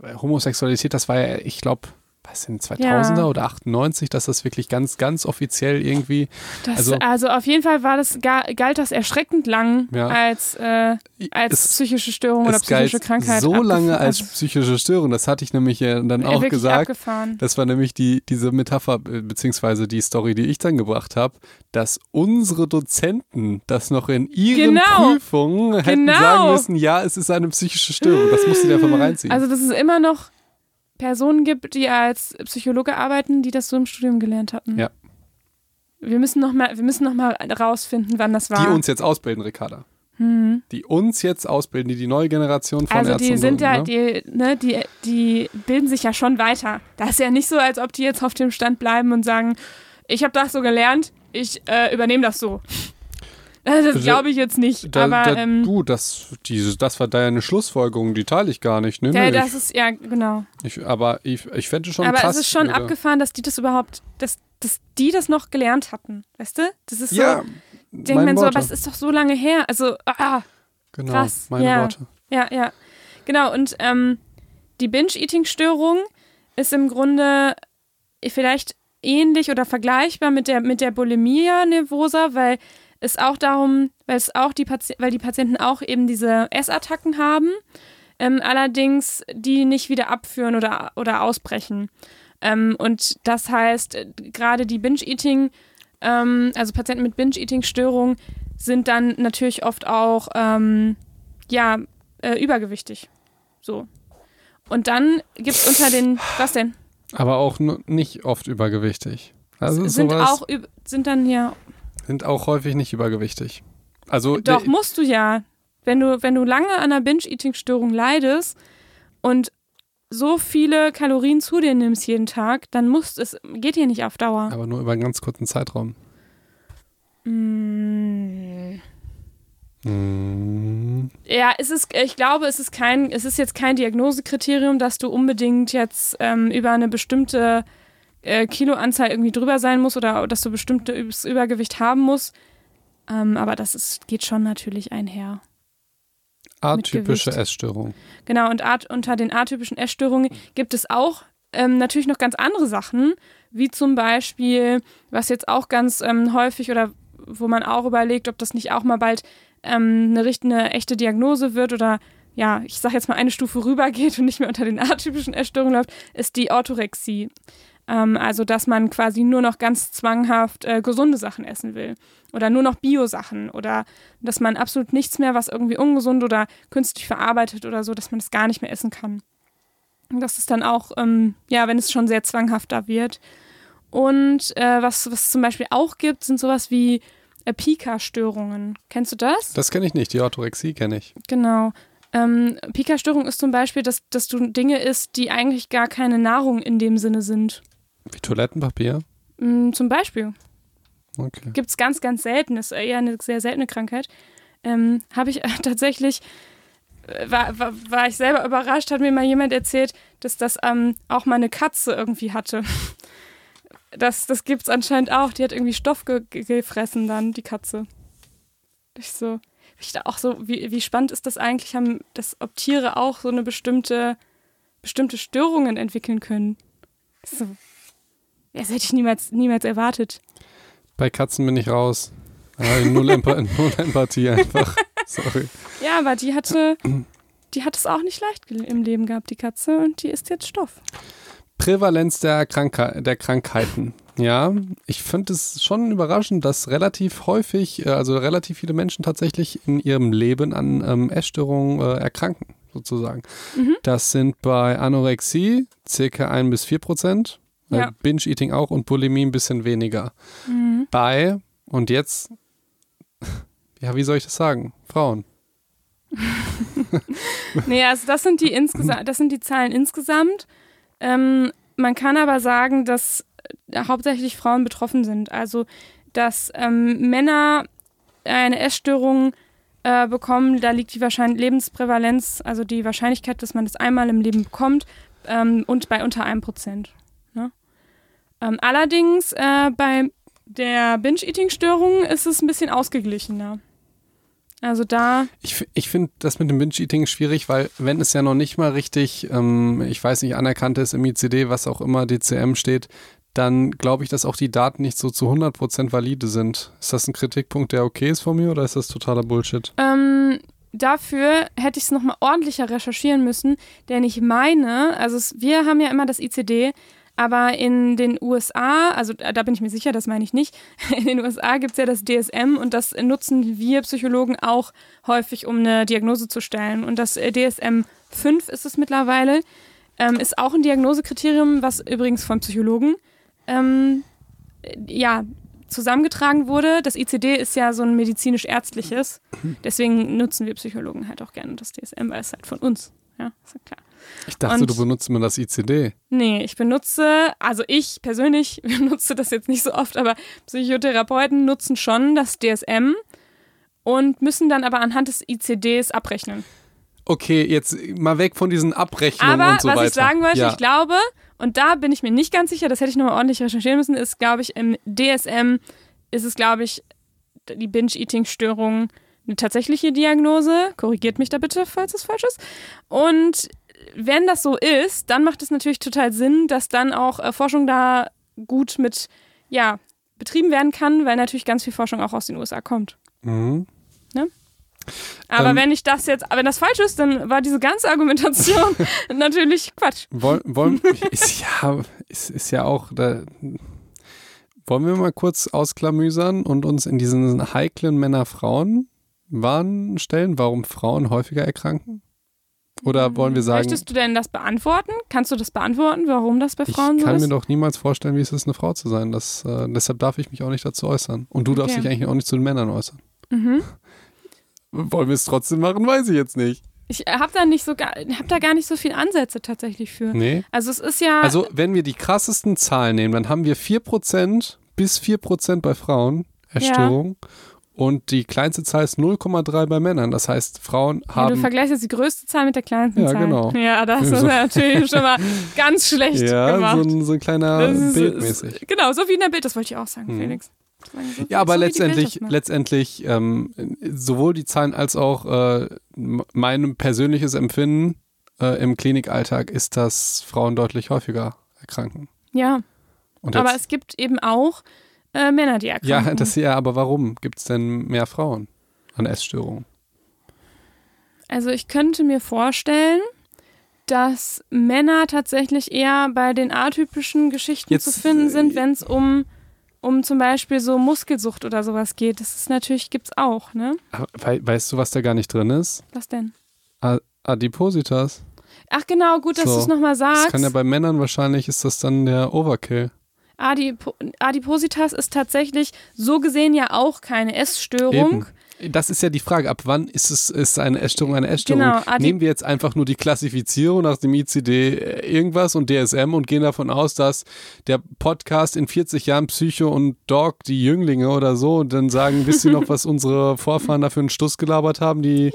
Homosexualität, das war ja, ich glaube, was sind 2000er Ja. oder 98, dass das wirklich ganz, ganz offiziell irgendwie. Das, Also- also, auf jeden Fall war das, ga- galt das erschreckend lang Ja. als, äh, als es, psychische Störung oder psychische Krankheit. so lange als also, psychische Störung. Das hatte ich nämlich äh, dann äh, auch gesagt. abgefahren. Das war nämlich die, diese Metapher, äh, beziehungsweise die Story, die ich dann gebracht habe, dass unsere Dozenten das noch in ihren Genau. Prüfungen hätten Genau. sagen müssen, ja, es ist eine psychische Störung. Das musst du dir einfach mal reinziehen. Also, dass es immer noch Personen gibt, die als Psychologe arbeiten, die das so im Studium gelernt hatten. Ja. Wir müssen noch mal, wir müssen noch mal rausfinden, wann das war. die uns jetzt ausbilden, Ricarda. Mhm. Die uns jetzt ausbilden, die die neue Generation von Also Ärzten die sind ja, ne? die, ne, die, die bilden sich ja schon weiter. Das ist ja nicht so, als ob die jetzt auf dem Stand bleiben und sagen, ich habe das so gelernt, ich äh, übernehme das so. Das Also, glaube ich jetzt nicht. Da, aber da, ähm, du, das, diese, das war deine Schlussfolgerung, die teile ich gar nicht. Ne? ja, Nee, das ist, ja, genau. ich, ich, aber ich, ich fände schon aber krass. es ist schon würde- abgefahren, dass die das überhaupt, dass, dass die das noch gelernt hatten. Weißt du? Das ist so, Ja, denkt meine man so, aber es ist doch so lange her. Also, ah, genau, krass, meine ja. Worte. Ja, ja. Genau, und ähm, die Binge-Eating-Störung ist im Grunde vielleicht ähnlich oder vergleichbar mit der, mit der Bulimia nervosa, weil es auch darum, weil es auch die Pati weil die Patienten auch eben diese Essattacken haben, ähm, allerdings die nicht wieder abführen oder, oder ausbrechen. Ähm, und das heißt, äh, gerade die Binge-Eating, ähm, also Patienten mit Binge-Eating-Störung sind dann natürlich oft auch ähm, ja, äh, übergewichtig. So. Und dann gibt es unter den, was denn? Aber auch nicht oft übergewichtig. Also sind auch, sind dann ja, sind auch häufig nicht übergewichtig. Also doch, der- musst du ja. Wenn du, wenn du lange an einer Binge-Eating-Störung leidest und so viele Kalorien zu dir nimmst jeden Tag, dann muss es, geht hier nicht auf Dauer. Aber nur über einen ganz kurzen Zeitraum. Mm. Ja, es ist, ich glaube, es ist kein, es ist jetzt kein Diagnosekriterium, dass du unbedingt jetzt ähm, über eine bestimmte äh, Kiloanzahl irgendwie drüber sein musst oder dass du bestimmtes Übergewicht haben musst. Ähm, aber das ist, geht schon natürlich einher. Atypische. Essstörung. Genau, und Art, unter den atypischen Essstörungen gibt es auch ähm, natürlich noch ganz andere Sachen, wie zum Beispiel, was jetzt auch ganz ähm, häufig oder wo man auch überlegt, ob das nicht auch mal bald ähm, eine richtige, echte Diagnose wird oder ja, ich sag jetzt mal eine Stufe rübergeht und nicht mehr unter den atypischen Essstörungen läuft, ist die Orthorexie. Ähm, also, dass man quasi nur noch ganz zwanghaft äh, gesunde Sachen essen will. Oder nur noch Bio-Sachen. Oder dass man absolut nichts mehr, was irgendwie ungesund oder künstlich verarbeitet oder so, dass man das gar nicht mehr essen kann. Und das ist dann auch, ähm, ja, wenn es schon sehr zwanghafter wird. Und äh, was, was es zum Beispiel auch gibt, sind sowas wie äh, Pika-Störungen. Kennst du das? Das kenne ich nicht, die Orthorexie kenne ich. Genau. Ähm, Pika-Störung ist zum Beispiel, dass, dass du Dinge isst, die eigentlich gar keine Nahrung in dem Sinne sind. Wie Toilettenpapier? Mm, zum Beispiel. Okay. Gibt es ganz, ganz selten. Ist eher eine sehr seltene Krankheit. Ähm, Habe ich äh, tatsächlich, äh, war, war, war ich selber überrascht, hat mir mal jemand erzählt, dass das ähm, auch mal eine Katze irgendwie hatte. Das, das gibt es anscheinend auch. Die hat irgendwie Stoff ge ge gefressen dann, die Katze. Ich so, ich da auch so, wie, wie spannend ist das eigentlich, haben, dass ob Tiere auch so eine bestimmte, bestimmte Störungen entwickeln können. So. Das hätte ich niemals, niemals erwartet. Bei Katzen bin ich raus. Null, Empa null Empathie einfach. Sorry. Ja, aber die hatte, die hat es auch nicht leicht im Leben gehabt, die Katze, und die isst jetzt Stoff. Prävalenz der, Krankheit, der Krankheiten. Ja, ich finde es schon überraschend, dass relativ häufig, äh, also relativ viele Menschen tatsächlich in ihrem Leben an ähm, Essstörungen äh, erkranken, sozusagen. Mhm. Das sind bei Anorexie circa 1 bis 4 Prozent, Ja. Binge-Eating auch und Bulimie ein bisschen weniger. Mhm. Bei, und jetzt, ja, wie soll ich das sagen? Frauen. Nee, also das sind die insgesamt, das sind die Zahlen insgesamt. Ähm, man kann aber sagen, dass äh, hauptsächlich Frauen betroffen sind. Also dass ähm, Männer eine Essstörung äh, bekommen, da liegt die Wahrscheinlich Lebensprävalenz, also die Wahrscheinlichkeit, dass man das einmal im Leben bekommt, ähm, und bei unter einem Prozent. Ähm, allerdings äh, bei der Binge-Eating-Störung ist es ein bisschen ausgeglichener. Also da Ich, ich finde das mit dem Binge-Eating schwierig, weil wenn es ja noch nicht mal richtig, ähm, ich weiß nicht, anerkannt ist im ICD, was auch immer DCM steht, dann glaube ich, dass auch die Daten nicht so zu 100% valide sind. Ist das ein Kritikpunkt, der okay ist von mir oder ist das totaler Bullshit? Ähm, dafür hätte ich es nochmal ordentlicher recherchieren müssen, denn ich meine, also es, wir haben ja immer das ICD, aber in den USA, also da bin ich mir sicher, das meine ich nicht, in den USA gibt es ja das DSM und das nutzen wir Psychologen auch häufig, um eine Diagnose zu stellen. Und das äh, DSM 5 ist es mittlerweile, ähm, ist auch ein Diagnosekriterium, was übrigens von Psychologen ähm, äh, ja, zusammengetragen wurde. Das ICD ist ja so ein medizinisch-ärztliches. Deswegen nutzen wir Psychologen halt auch gerne das DSM, weil es halt von uns. Ja, ist ja klar. Ich dachte, Und- du benutzt immer das ICD. Nee, ich benutze, also ich persönlich benutze das jetzt nicht so oft, aber Psychotherapeuten nutzen schon das DSM und müssen dann aber anhand des ICDs abrechnen. Okay, jetzt mal weg von diesen Abrechnungen Aber und so was weiter. ich sagen wollte, ja. ich glaube, und da bin ich mir nicht ganz sicher, das hätte ich nochmal ordentlich recherchieren müssen, ist, glaube ich, im DSM ist es, glaube ich, die Binge-Eating-Störung eine tatsächliche Diagnose. Korrigiert mich da bitte, falls es falsch ist. Und wenn das so ist, dann macht es natürlich total Sinn, dass dann auch äh, Forschung da gut mit, ja, betrieben werden kann, weil natürlich ganz viel Forschung auch aus den USA kommt. Mhm. Aber Ähm. wenn ich das jetzt, wenn das falsch ist, dann war diese ganze Argumentation natürlich Quatsch. Wollen, wollen, ist, ja, ist, ist ja auch, da, wollen wir mal kurz ausklamüsern und uns in diesen heiklen Männer-Frauen-Wahn stellen, warum Frauen häufiger erkranken? Oder wollen wir sagen, Möchtest du denn das beantworten? Kannst du das beantworten, warum das bei ich Frauen so kann ist? mir doch niemals vorstellen, wie es ist, eine Frau zu sein. Das, äh, deshalb darf ich mich auch nicht dazu äußern. Und du darfst Okay. dich eigentlich auch nicht zu den Männern äußern. mhm. Wollen wir es trotzdem machen, weiß ich jetzt nicht. Ich habe da nicht so hab da gar nicht so viel Ansätze tatsächlich für. Nee. Also es ist ja. Also wenn wir die krassesten Zahlen nehmen, dann haben wir 4% bis 4% bei Frauen Essstörung. Ja. Und die kleinste Zahl ist 0,3 bei Männern. Das heißt, Frauen haben. Ja, du vergleichst jetzt die größte Zahl mit der kleinsten ja, Zahl. Genau. Ja, das ist so. natürlich schon mal ganz schlecht ja, gemacht. So ein, so ein kleiner ist, Bildmäßig. Ist, genau, so wie in der Bild, das wollte ich auch sagen, hm. Felix. So ja, aber so letztendlich, letztendlich ähm, sowohl die Zahlen als auch äh, mein persönliches Empfinden äh, im Klinikalltag ist, dass Frauen deutlich häufiger erkranken. Ja. aber es gibt eben auch äh, Männer, die erkranken. Ja, das ja, aber warum gibt es denn mehr Frauen an Essstörungen? Also ich könnte mir vorstellen, dass Männer tatsächlich eher bei den atypischen Geschichten Jetzt, zu finden sind, äh, wenn es um, um zum Beispiel so Muskelsucht oder sowas geht. Das ist natürlich, gibt's auch, ne? We weißt du, was da gar nicht drin ist? Was denn? Adipositas. Ach genau, gut, dass so. du es nochmal sagst. Das kann ja bei Männern wahrscheinlich, ist das dann der Overkill. Adip Adipositas ist tatsächlich so gesehen ja auch keine Essstörung. Eben. Das ist ja die Frage, ab wann ist es ist eine Essstörung eine Essstörung? Genau, Nehmen wir jetzt einfach nur die Klassifizierung nach dem ICD äh, irgendwas und DSM und gehen davon aus, dass der Podcast in 40 Jahren Psycho und Dog, die Jünglinge oder so, und dann sagen, wisst ihr noch, was unsere Vorfahren da für einen Stuss gelabert haben? Die,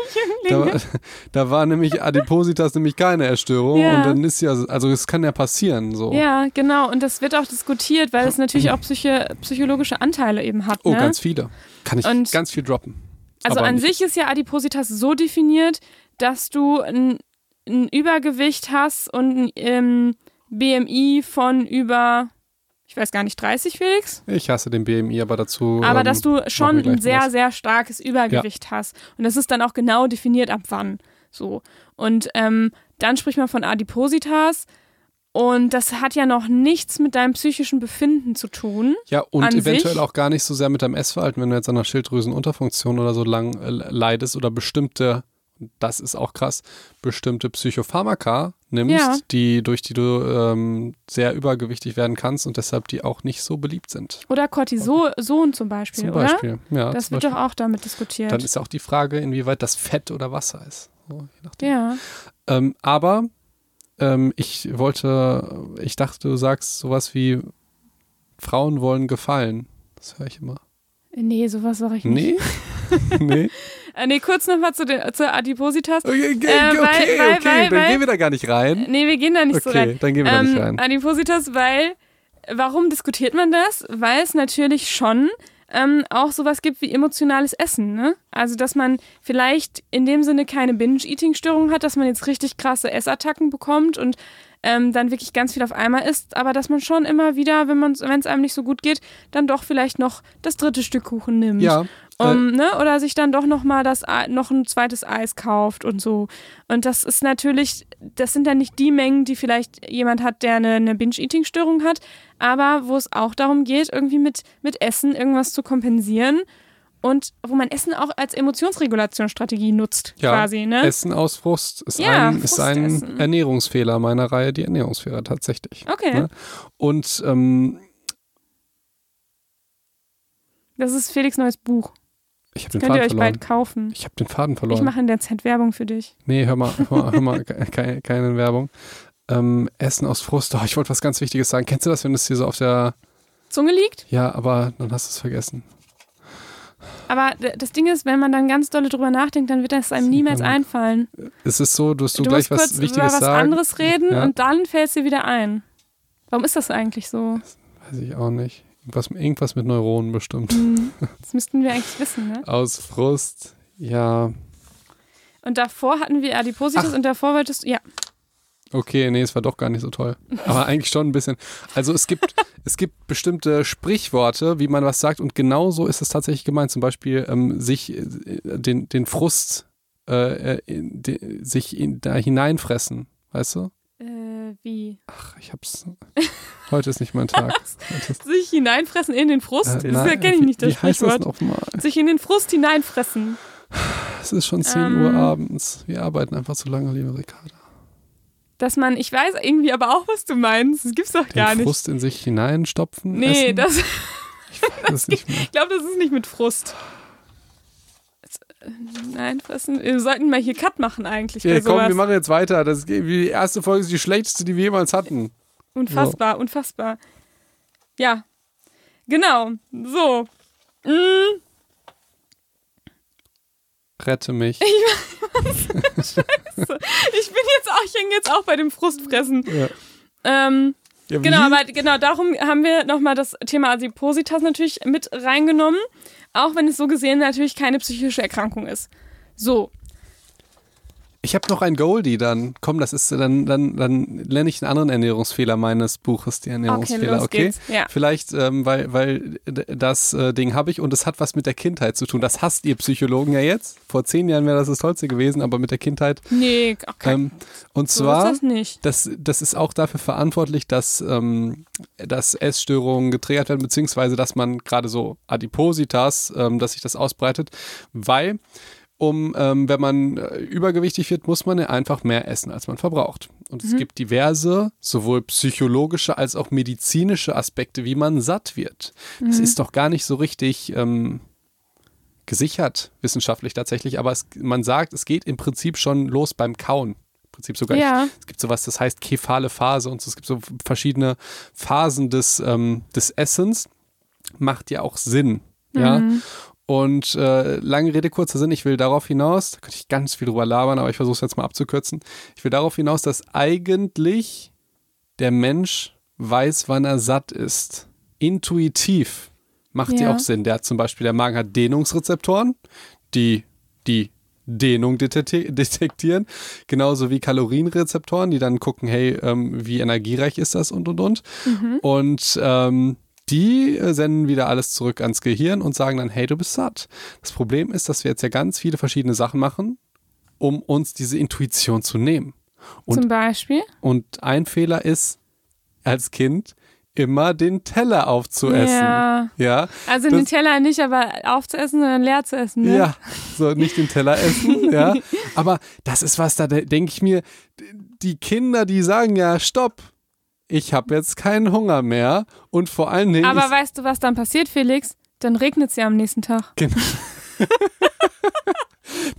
da, da, war nämlich Adipositas nämlich keine Essstörung ja. und dann ist ja, also es kann ja passieren so. Ja, genau und das wird auch diskutiert, weil es natürlich auch psyche, psychologische Anteile eben hat. Oh, ne? ganz viele. Kann ich und ganz viel droppen. Also an nicht. sich ist ja Adipositas so definiert, dass du ein, ein Übergewicht hast und ein ähm, BMI von über, ich weiß gar nicht, 30, Felix? Ich hasse den BMI, aber dazu. Aber ähm, dass du schon ein sehr, was. sehr starkes Übergewicht ja. hast. Und das ist dann auch genau definiert, ab wann. So. Und ähm, dann spricht man von Adipositas. Und das hat ja noch nichts mit deinem psychischen Befinden zu tun. Ja, und eventuell sich. auch gar nicht so sehr mit deinem Essverhalten, wenn du jetzt an einer Schilddrüsenunterfunktion oder so lang äh, leidest oder bestimmte, das ist auch krass, bestimmte Psychopharmaka nimmst, ja. die, durch die du ähm, sehr übergewichtig werden kannst und deshalb die auch nicht so beliebt sind. Oder Cortison zum Beispiel, zum Beispiel. oder? Ja, das wird Beispiel. doch auch damit diskutiert. Dann ist auch die Frage, inwieweit das Fett oder Wasser ist. So, ja. Ähm, aber ähm, ich wollte, ich dachte, du sagst sowas wie Frauen wollen gefallen. Das höre ich immer. Nee, sowas sage ich nicht. Nee? nee? Äh, nee, kurz nochmal zu zur Adipositas. Okay, okay, äh, weil, okay, weil, okay. Weil, dann gehen wir da gar nicht rein. Nee, wir gehen da nicht okay, so rein. dann gehen wir ähm, da nicht rein. Adipositas, weil, warum diskutiert man das? Weil es natürlich schon ähm, auch sowas gibt wie emotionales Essen. Ne? Also, dass man vielleicht in dem Sinne keine Binge-Eating-Störung hat, dass man jetzt richtig krasse Essattacken bekommt und ähm, dann wirklich ganz viel auf einmal isst, aber dass man schon immer wieder, wenn es einem nicht so gut geht, dann doch vielleicht noch das dritte Stück Kuchen nimmt. Ja. Um, äh, ne? Oder sich dann doch noch mal das noch ein zweites Eis kauft und so. Und das ist natürlich, das sind dann nicht die Mengen, die vielleicht jemand hat, der eine, eine Binge-Eating-Störung hat, aber wo es auch darum geht, irgendwie mit, mit Essen irgendwas zu kompensieren und wo man Essen auch als Emotionsregulationsstrategie nutzt, ja, quasi. Ne? Essen aus Frust ist ja, ein, ist ein Ernährungsfehler meiner Reihe, die Ernährungsfehler tatsächlich. Okay. Ne? Und ähm, das ist Felix neues Buch. Ich habe den Könnt Faden ihr euch verloren. bald kaufen. Ich habe den Faden verloren. Ich mache in der Zeit Werbung für dich. Nee, hör mal, hör mal, hör mal keine, keine, Werbung. Ähm, Essen aus Frust. Oh, ich wollte was ganz Wichtiges sagen. Kennst du das, wenn es dir so auf der Zunge liegt? Ja, aber dann hast du es vergessen. Aber das Ding ist, wenn man dann ganz dolle drüber nachdenkt, dann wird das einem niemals einfallen. Es ist so, du, du, du gleich musst was kurz Wichtiges über was sagen. anderes reden ja. und dann fällt es dir wieder ein. Warum ist das eigentlich so? Das weiß ich auch nicht. Irgendwas, irgendwas mit Neuronen bestimmt. Mhm. Das müssten wir eigentlich wissen, ne? Aus Frust, ja. Und davor hatten wir Adipositas Ach. und davor wolltest du, ja. Okay, nee, es war doch gar nicht so toll. Aber eigentlich schon ein bisschen. Also es gibt, es gibt bestimmte Sprichworte, wie man was sagt, und genau so ist es tatsächlich gemeint. Zum Beispiel ähm, sich äh, den, den Frust äh, äh de, sich in, da hineinfressen, weißt du? Äh, wie? Ach, ich hab's. Heute ist nicht mein Tag. sich hineinfressen in den Frust? Äh, das kenne ich nicht, das wie Sprichwort. Heißt das nochmal? Sich in den Frust hineinfressen. Es ist schon 10 ähm, Uhr abends. Wir arbeiten einfach zu lange, liebe Ricarda dass man, ich weiß irgendwie aber auch, was du meinst. Das gibt's doch Den gar nicht. Frust in sich hineinstopfen? Nee, essen? das. Ich, das ich glaube, das ist nicht mit Frust. Nein, fressen. Wir sollten mal hier Cut machen eigentlich. Ja, komm, wir machen jetzt weiter. Das, die erste Folge ist die schlechteste, die wir jemals hatten. Unfassbar, unfassbar. Ja. Genau. So. Mm, Rette mich. Ich bin jetzt auch, ich hänge jetzt auch bei dem Frustfressen. Ja. Ähm, Ja, genau, aber genau darum haben wir nochmal das Thema Adipositas natürlich mit reingenommen. Auch wenn es so gesehen natürlich keine psychische Erkrankung ist. So. Ich habe noch ein Goldie dann. Komm, das ist dann, dann, dann nenne ich einen anderen Ernährungsfehler meines Buches, die Ernährungsfehler, okay? geht's. Ja. Vielleicht, ähm, weil, weil das äh, Ding habe ich und es hat was mit der Kindheit zu tun. Das hasst ihr Psychologen ja jetzt. Vor zehn Jahren wäre das das Tollste gewesen, aber mit der Kindheit. Nee, kein, Ähm, und so zwar, ist das nicht. das, das ist auch dafür verantwortlich, dass, ähm, dass Essstörungen getriggert werden, beziehungsweise dass man gerade so Adipositas, ähm, dass sich das ausbreitet, weil um, ähm, wenn man äh, übergewichtig wird, muss man ja einfach mehr essen, als man verbraucht. Und es gibt diverse, sowohl psychologische als auch medizinische Aspekte, wie man satt wird. Das ist doch gar nicht so richtig ähm, gesichert, wissenschaftlich tatsächlich, aber es, man sagt, es geht im Prinzip schon los beim Kauen. Im Prinzip sogar. Ja. Es gibt sowas, das heißt kephale Phase und es gibt so verschiedene Phasen des, ähm, des Essens. Macht ja auch Sinn. Ja. Und äh, lange Rede, kurzer Sinn, ich will darauf hinaus, da könnte ich ganz viel drüber labern, aber ich versuche es jetzt mal abzukürzen. Ich will darauf hinaus, dass eigentlich der Mensch weiß, wann er satt ist. Intuitiv macht ja Ja. auch Sinn. Der hat zum Beispiel, der Magen hat Dehnungsrezeptoren, die die Dehnung detekti- detektieren, genauso wie Kalorienrezeptoren, die dann gucken, hey, ähm, wie energiereich ist das und und und. Und ähm, die äh, senden wieder alles zurück ans Gehirn und sagen dann, hey, du bist satt. Das Problem ist, dass wir jetzt ja ganz viele verschiedene Sachen machen, um uns diese Intuition zu nehmen. Und Zum Beispiel. und ein Fehler ist, als Kind immer den Teller aufzuessen. Ja. Ja, Also Das- den Teller nicht aber aufzuessen, sondern leer zu essen. Ne? ja, so nicht den Teller essen, ja. Aber das ist was, da de- denke ich mir, die Kinder, die sagen ja, stopp, ich habe jetzt keinen Hunger mehr und vor allen Dingen. Aber weißt du, was dann passiert, Felix? Dann regnet es ja am nächsten Tag. Genau.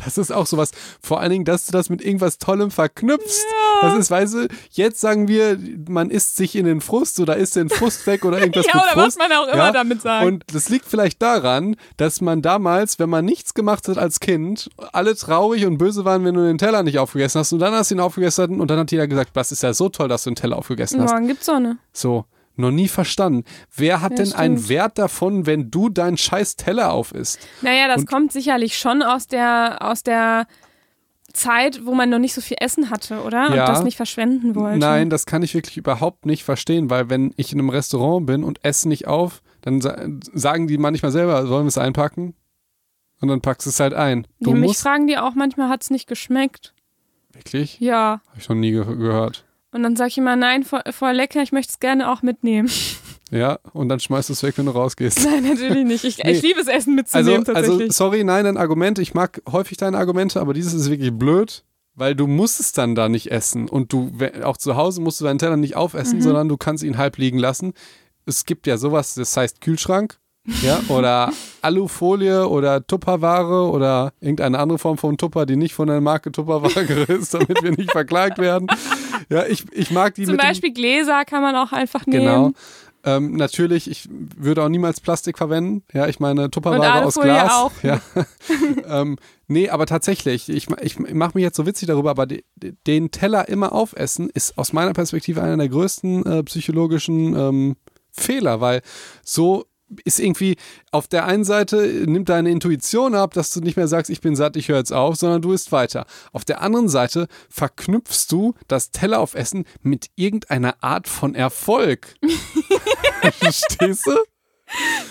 Das ist auch sowas. Vor allen Dingen, dass du das mit irgendwas Tollem verknüpfst. Das ist, weißt du, jetzt sagen wir, man isst sich in den Frust oder isst den Frust weg oder irgendwas Ja, mit oder was Frust. man auch immer damit sagt. Und das liegt vielleicht daran, dass man damals, wenn man nichts gemacht hat als Kind, alle traurig und böse waren, wenn du den Teller nicht aufgegessen hast. Und dann hast du ihn aufgegessen und dann hat jeder gesagt, das ist ja so toll, dass du den Teller aufgegessen hast. Morgen gibt's Sonne. So, noch nie verstanden. Wer hat Ja, denn einen stimmt. Wert davon, wenn du deinen scheiß Teller aufisst? Naja, das Und- kommt sicherlich schon aus der, aus der Zeit, wo man noch nicht so viel Essen hatte, oder? Ja. Und das nicht verschwenden wollte. Nein, das kann ich wirklich überhaupt nicht verstehen, weil wenn ich in einem Restaurant bin und esse nicht auf, dann sa sagen die manchmal selber, sollen wir es einpacken? Und dann packst du es halt ein. Du ja, mich fragen die auch manchmal, hat's nicht geschmeckt? wirklich, Ja. habe ich noch nie ge gehört. Und dann sag ich immer, nein, voll, voll lecker, ich möchte es gerne auch mitnehmen. Ja, und dann schmeißt du es weg, wenn du rausgehst. nein, natürlich nicht. Ich, Nee. ich liebe es, Essen Also, mitzunehmen, also, tatsächlich. sorry, nein, dein Argument, ich mag häufig deine Argumente, aber dieses ist wirklich blöd, weil du musst es dann da nicht essen. Und du, auch zu Hause musst du deinen Teller nicht aufessen, Mhm. sondern du kannst ihn halb liegen lassen. Es gibt ja sowas, das heißt Kühlschrank, ja, oder Alufolie oder Tupperware oder irgendeine andere Form von Tupper, die nicht von der Marke Tupperware ist, damit wir nicht verklagt werden. Ja, ich, ich mag die Zum Beispiel Gläser kann man auch einfach nehmen. Genau. Ähm, natürlich, ich würde auch niemals Plastik verwenden. Ja, ich meine Tupperware aus Glas. auch. Ja. ähm, nee, aber tatsächlich, ich, ich mache mich jetzt so witzig darüber, aber de, de, den Teller immer aufessen ist aus meiner Perspektive einer der größten äh, psychologischen ähm, Fehler, weil so ist irgendwie auf der einen Seite nimmt deine Intuition ab, dass du nicht mehr sagst, ich bin satt, ich höre jetzt auf, sondern du isst weiter. Auf der anderen Seite verknüpfst du das Telleraufessen mit irgendeiner Art von Erfolg. Verstehst du?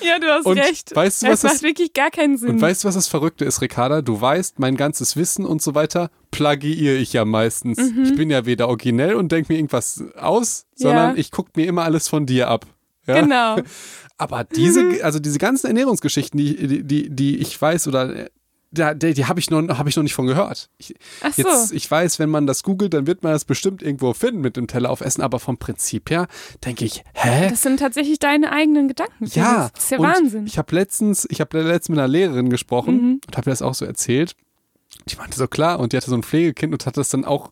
Ja, du hast Und recht. weißt du, es was macht das- wirklich gar keinen Sinn. Und weißt du, was das Verrückte ist, Ricarda? Du weißt, mein ganzes Wissen und so weiter plagiiere ich ja meistens. Ich bin ja weder originell und denke mir irgendwas aus, sondern Ja. ich gucke mir immer alles von dir ab. Ja? Genau. Aber diese, also diese ganzen Ernährungsgeschichten, die, die, die, ich weiß oder da, die, die habe ich, noch- hab ich noch nicht von gehört. Ich, Ach so. Jetzt, ich weiß, wenn man das googelt, dann wird man das bestimmt irgendwo finden mit dem Teller aufessen, aber vom Prinzip her denke ich, hä? Das sind tatsächlich deine eigenen Gedanken. Ja, Das ist ja Wahnsinn. Ich habe letztens, ich habe letztens mit einer Lehrerin gesprochen Mhm. und habe ihr das auch so erzählt. Die meinte so klar und die hatte so ein Pflegekind und hat das dann auch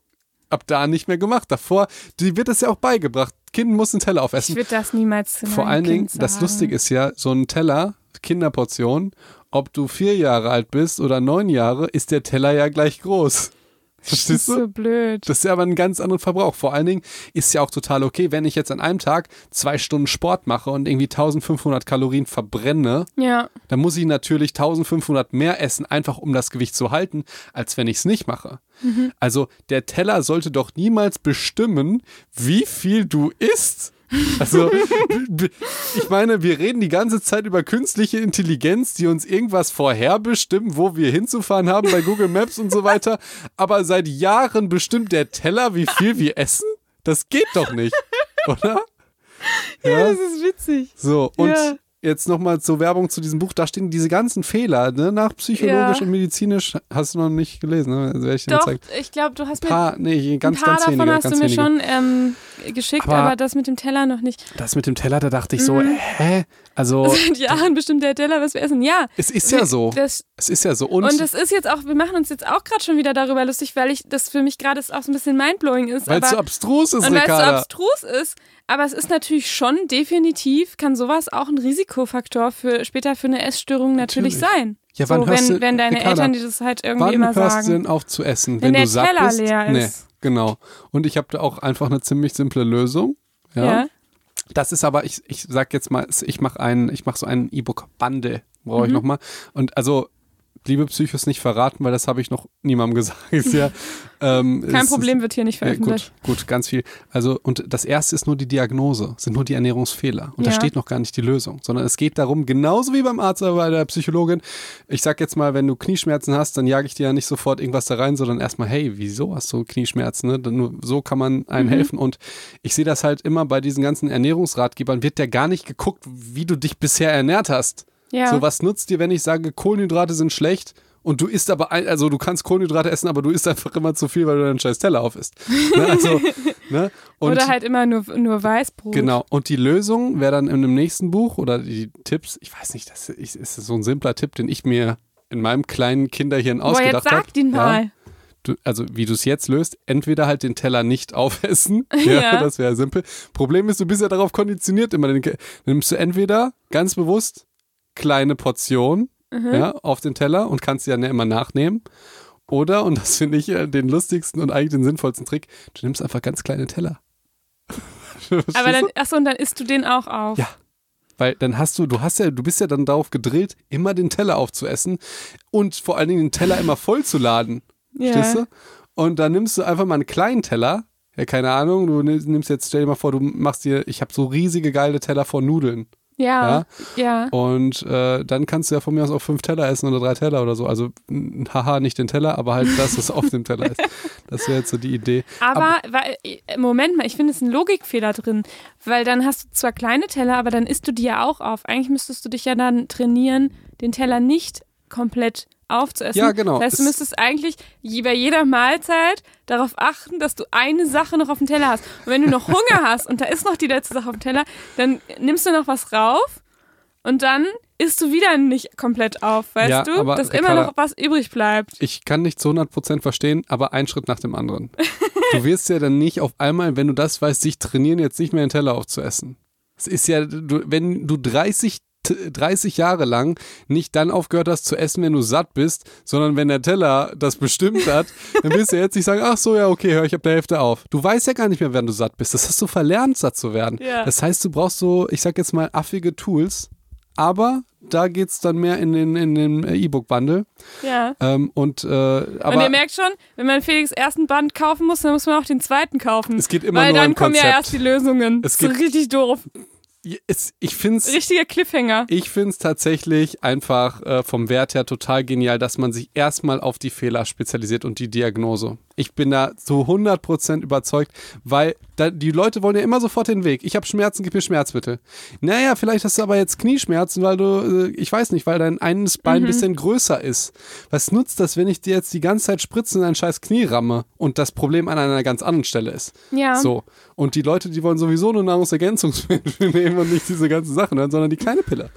ab da nicht mehr gemacht. Davor, die wird das ja auch beigebracht. Kind muss einen Teller ich aufessen. würde das niemals Vor allen Dingen, kind das sagen. Lustige ist ja, so ein Teller, Kinderportion, ob du vier Jahre alt bist oder neun Jahre, ist der Teller ja gleich groß. Das ist so blöd. Das ist ja aber ein ganz anderer Verbrauch. Vor allen Dingen ist ja auch total okay, wenn ich jetzt an einem Tag zwei Stunden Sport mache und irgendwie 1500 Kalorien verbrenne, Ja, dann muss ich natürlich 1500 mehr essen, einfach um das Gewicht zu halten, als wenn ich es nicht mache. Also der Teller sollte doch niemals bestimmen, wie viel du isst. Also, ich meine, wir reden die ganze Zeit über künstliche Intelligenz, die uns irgendwas vorherbestimmen, wo wir hinzufahren haben bei Google Maps und so weiter. Aber seit Jahren bestimmt der Teller, wie viel wir essen? Das geht doch nicht, oder? ja, das ist witzig. So, und Ja. Jetzt nochmal zur Werbung zu diesem Buch. Da stehen diese ganzen Fehler, ne? Nach psychologisch Ja. und medizinisch. Hast du noch nicht gelesen, ne? Also, ich Doch, ich glaube, du hast mir Paar, nee, ganz, ein paar ganz davon wenige, hast ganz du mir wenige. schon ähm, geschickt, Aber- aber, das mit dem Teller noch nicht. Das mit dem Teller, da dachte ich so, Mhm. hä? Also, Seit Jahren bestimmt der Teller, was wir essen. Ja. es ist ja so. Das, Es ist ja so. Und, und es ist jetzt auch, wir machen uns jetzt auch gerade schon wieder darüber lustig, weil ich das für mich gerade auch so ein bisschen mindblowing ist. weil es so abstrus ist, und weil es so abstrus ist. Aber es ist natürlich schon definitiv, kann sowas auch ein Risikofaktor für später für eine Essstörung natürlich, Natürlich. sein. Ja, wann so, hörst wenn, du- wenn deine Ricarda, Eltern dir das halt irgendwie Wann immer hörst sagen. du denn auf zu essen? Wenn Wenn, der du satt Teller bist? leer Nee, ist. genau. Und ich habe da auch einfach eine ziemlich simple Lösung. Ja. ja. Das ist aber, ich, ich sag jetzt mal, ich mache einen, ich mache so einen E-Book-Bande, brauche Mhm. ich nochmal. Und also, liebe Psychos, nicht verraten, weil das habe ich noch niemandem gesagt. Ist ja, ähm, Kein es Problem, wird hier nicht Ist, veröffentlicht. gut, gut, ganz viel. Also, und das erste ist nur die Diagnose, sind nur die Ernährungsfehler. Und da Ja. steht noch gar nicht die Lösung, sondern es geht darum, genauso wie beim Arzt oder bei der Psychologin. Ich sag jetzt mal, wenn du Knieschmerzen hast, dann jage ich dir ja nicht sofort irgendwas da rein, sondern erstmal, hey, wieso hast du Knieschmerzen? Ne? Nur so kann man einem Mhm. helfen. Und ich sehe das halt immer bei diesen ganzen Ernährungsratgebern, wird ja gar nicht geguckt, wie du dich bisher ernährt hast. Ja. So, was nutzt dir, wenn ich sage, Kohlenhydrate sind schlecht und du isst aber, ein, also du kannst Kohlenhydrate essen, aber du isst einfach immer zu viel, weil du deinen scheiß Teller aufisst. Ne? Also, ne? Oder halt immer nur, nur Weißbrot. Genau. Und die Lösung wäre dann in dem nächsten Buch oder die Tipps, ich weiß nicht, das ist, ist so ein simpler Tipp, den ich mir in meinem kleinen Kinderhirn Boah, ausgedacht jetzt habe. sag den mal. Du, also wie du es jetzt löst, entweder halt den Teller nicht aufessen, ja, Ja. das wäre simpel. Problem ist, du bist ja darauf konditioniert immer. Den, nimmst du entweder ganz bewusst kleine Portionen Mhm. ja, auf den Teller und kannst sie dann ja immer nachnehmen. Oder, und das finde ich äh, den lustigsten und eigentlich den sinnvollsten Trick, du nimmst einfach ganz kleine Teller. Aber dann, achso, und dann isst du den auch auf. Ja. Weil dann hast du, du hast ja, du bist ja dann darauf gedrillt, immer den Teller aufzuessen und vor allen Dingen den Teller immer voll zu laden. Ja. Verstehst du? Und dann nimmst du einfach mal einen kleinen Teller. Ja, keine Ahnung, du nimm- nimmst jetzt, stell dir mal vor, du machst dir, ich habe so riesige geile Teller von Nudeln. Ja. Ja. Und äh, dann kannst du ja von mir aus auch fünf Teller essen oder drei Teller oder so. Also, haha, nicht den Teller, aber halt das, was auf dem Teller ist. Das wäre jetzt so die Idee. Aber, weil, äh, Moment mal, ich finde es ein Logikfehler drin, weil dann hast du zwar kleine Teller, aber dann isst du die ja auch auf. Eigentlich müsstest du dich ja dann trainieren, den Teller nicht komplett aufzuessen. Ja, genau. Das heißt, du Es- müsstest eigentlich bei jeder Mahlzeit darauf achten, dass du eine Sache noch auf dem Teller hast. Und wenn du noch Hunger hast und da ist noch die letzte Sache auf dem Teller, dann nimmst du noch was rauf und dann isst du wieder nicht komplett auf, weißt Ja, du? Dass immer Ricarda- noch was übrig bleibt. Ich kann nicht zu 100% verstehen, aber ein Schritt nach dem anderen. Du wirst ja dann nicht auf einmal, wenn du das weißt, sich trainieren, jetzt nicht mehr den Teller aufzuessen. Es ist ja, du, wenn du 30, t- 30 Jahre lang nicht dann aufgehört hast zu essen, wenn du satt bist, sondern wenn der Teller das bestimmt hat, dann wirst du jetzt nicht sagen, ach so, ja, okay, hör ich ab der Hälfte auf. Du weißt ja gar nicht mehr, wann du satt bist. Das hast du verlernt, satt zu werden. Ja. Das heißt, du brauchst so, ich sag jetzt mal, affige Tools, aber da geht's dann mehr in den, in den äh, E-Book-Bundle. Ja. Ähm, und, äh, aber und ihr merkt schon, wenn man Felix ersten Band kaufen muss, dann muss man auch den zweiten kaufen. Es geht immer Weil nur dann im kommen ja Konzept. erst die Lösungen. Es das ist geht- richtig doof. Es, ich finde es. Richtiger Cliffhanger. Ich finde es tatsächlich einfach äh, vom Wert her total genial, dass man sich erstmal auf die Fehler spezialisiert und die Diagnose. Ich bin da zu 100% überzeugt, weil da, die Leute wollen ja immer sofort den Weg. Ich habe Schmerzen, gib mir Schmerzmittel. Naja, vielleicht hast du aber jetzt Knieschmerzen, weil du, äh, ich weiß nicht, weil dein eines Bein ein Mhm. bisschen größer ist. Was nutzt das, wenn ich dir jetzt die ganze Zeit Spritzen in dein scheiß Knie ramme und das Problem an einer ganz anderen Stelle ist? Ja. So. Und die Leute, die wollen sowieso nur Nahrungsergänzungsmittel nehmen und nicht diese ganzen Sachen, hören, sondern die kleine Pille.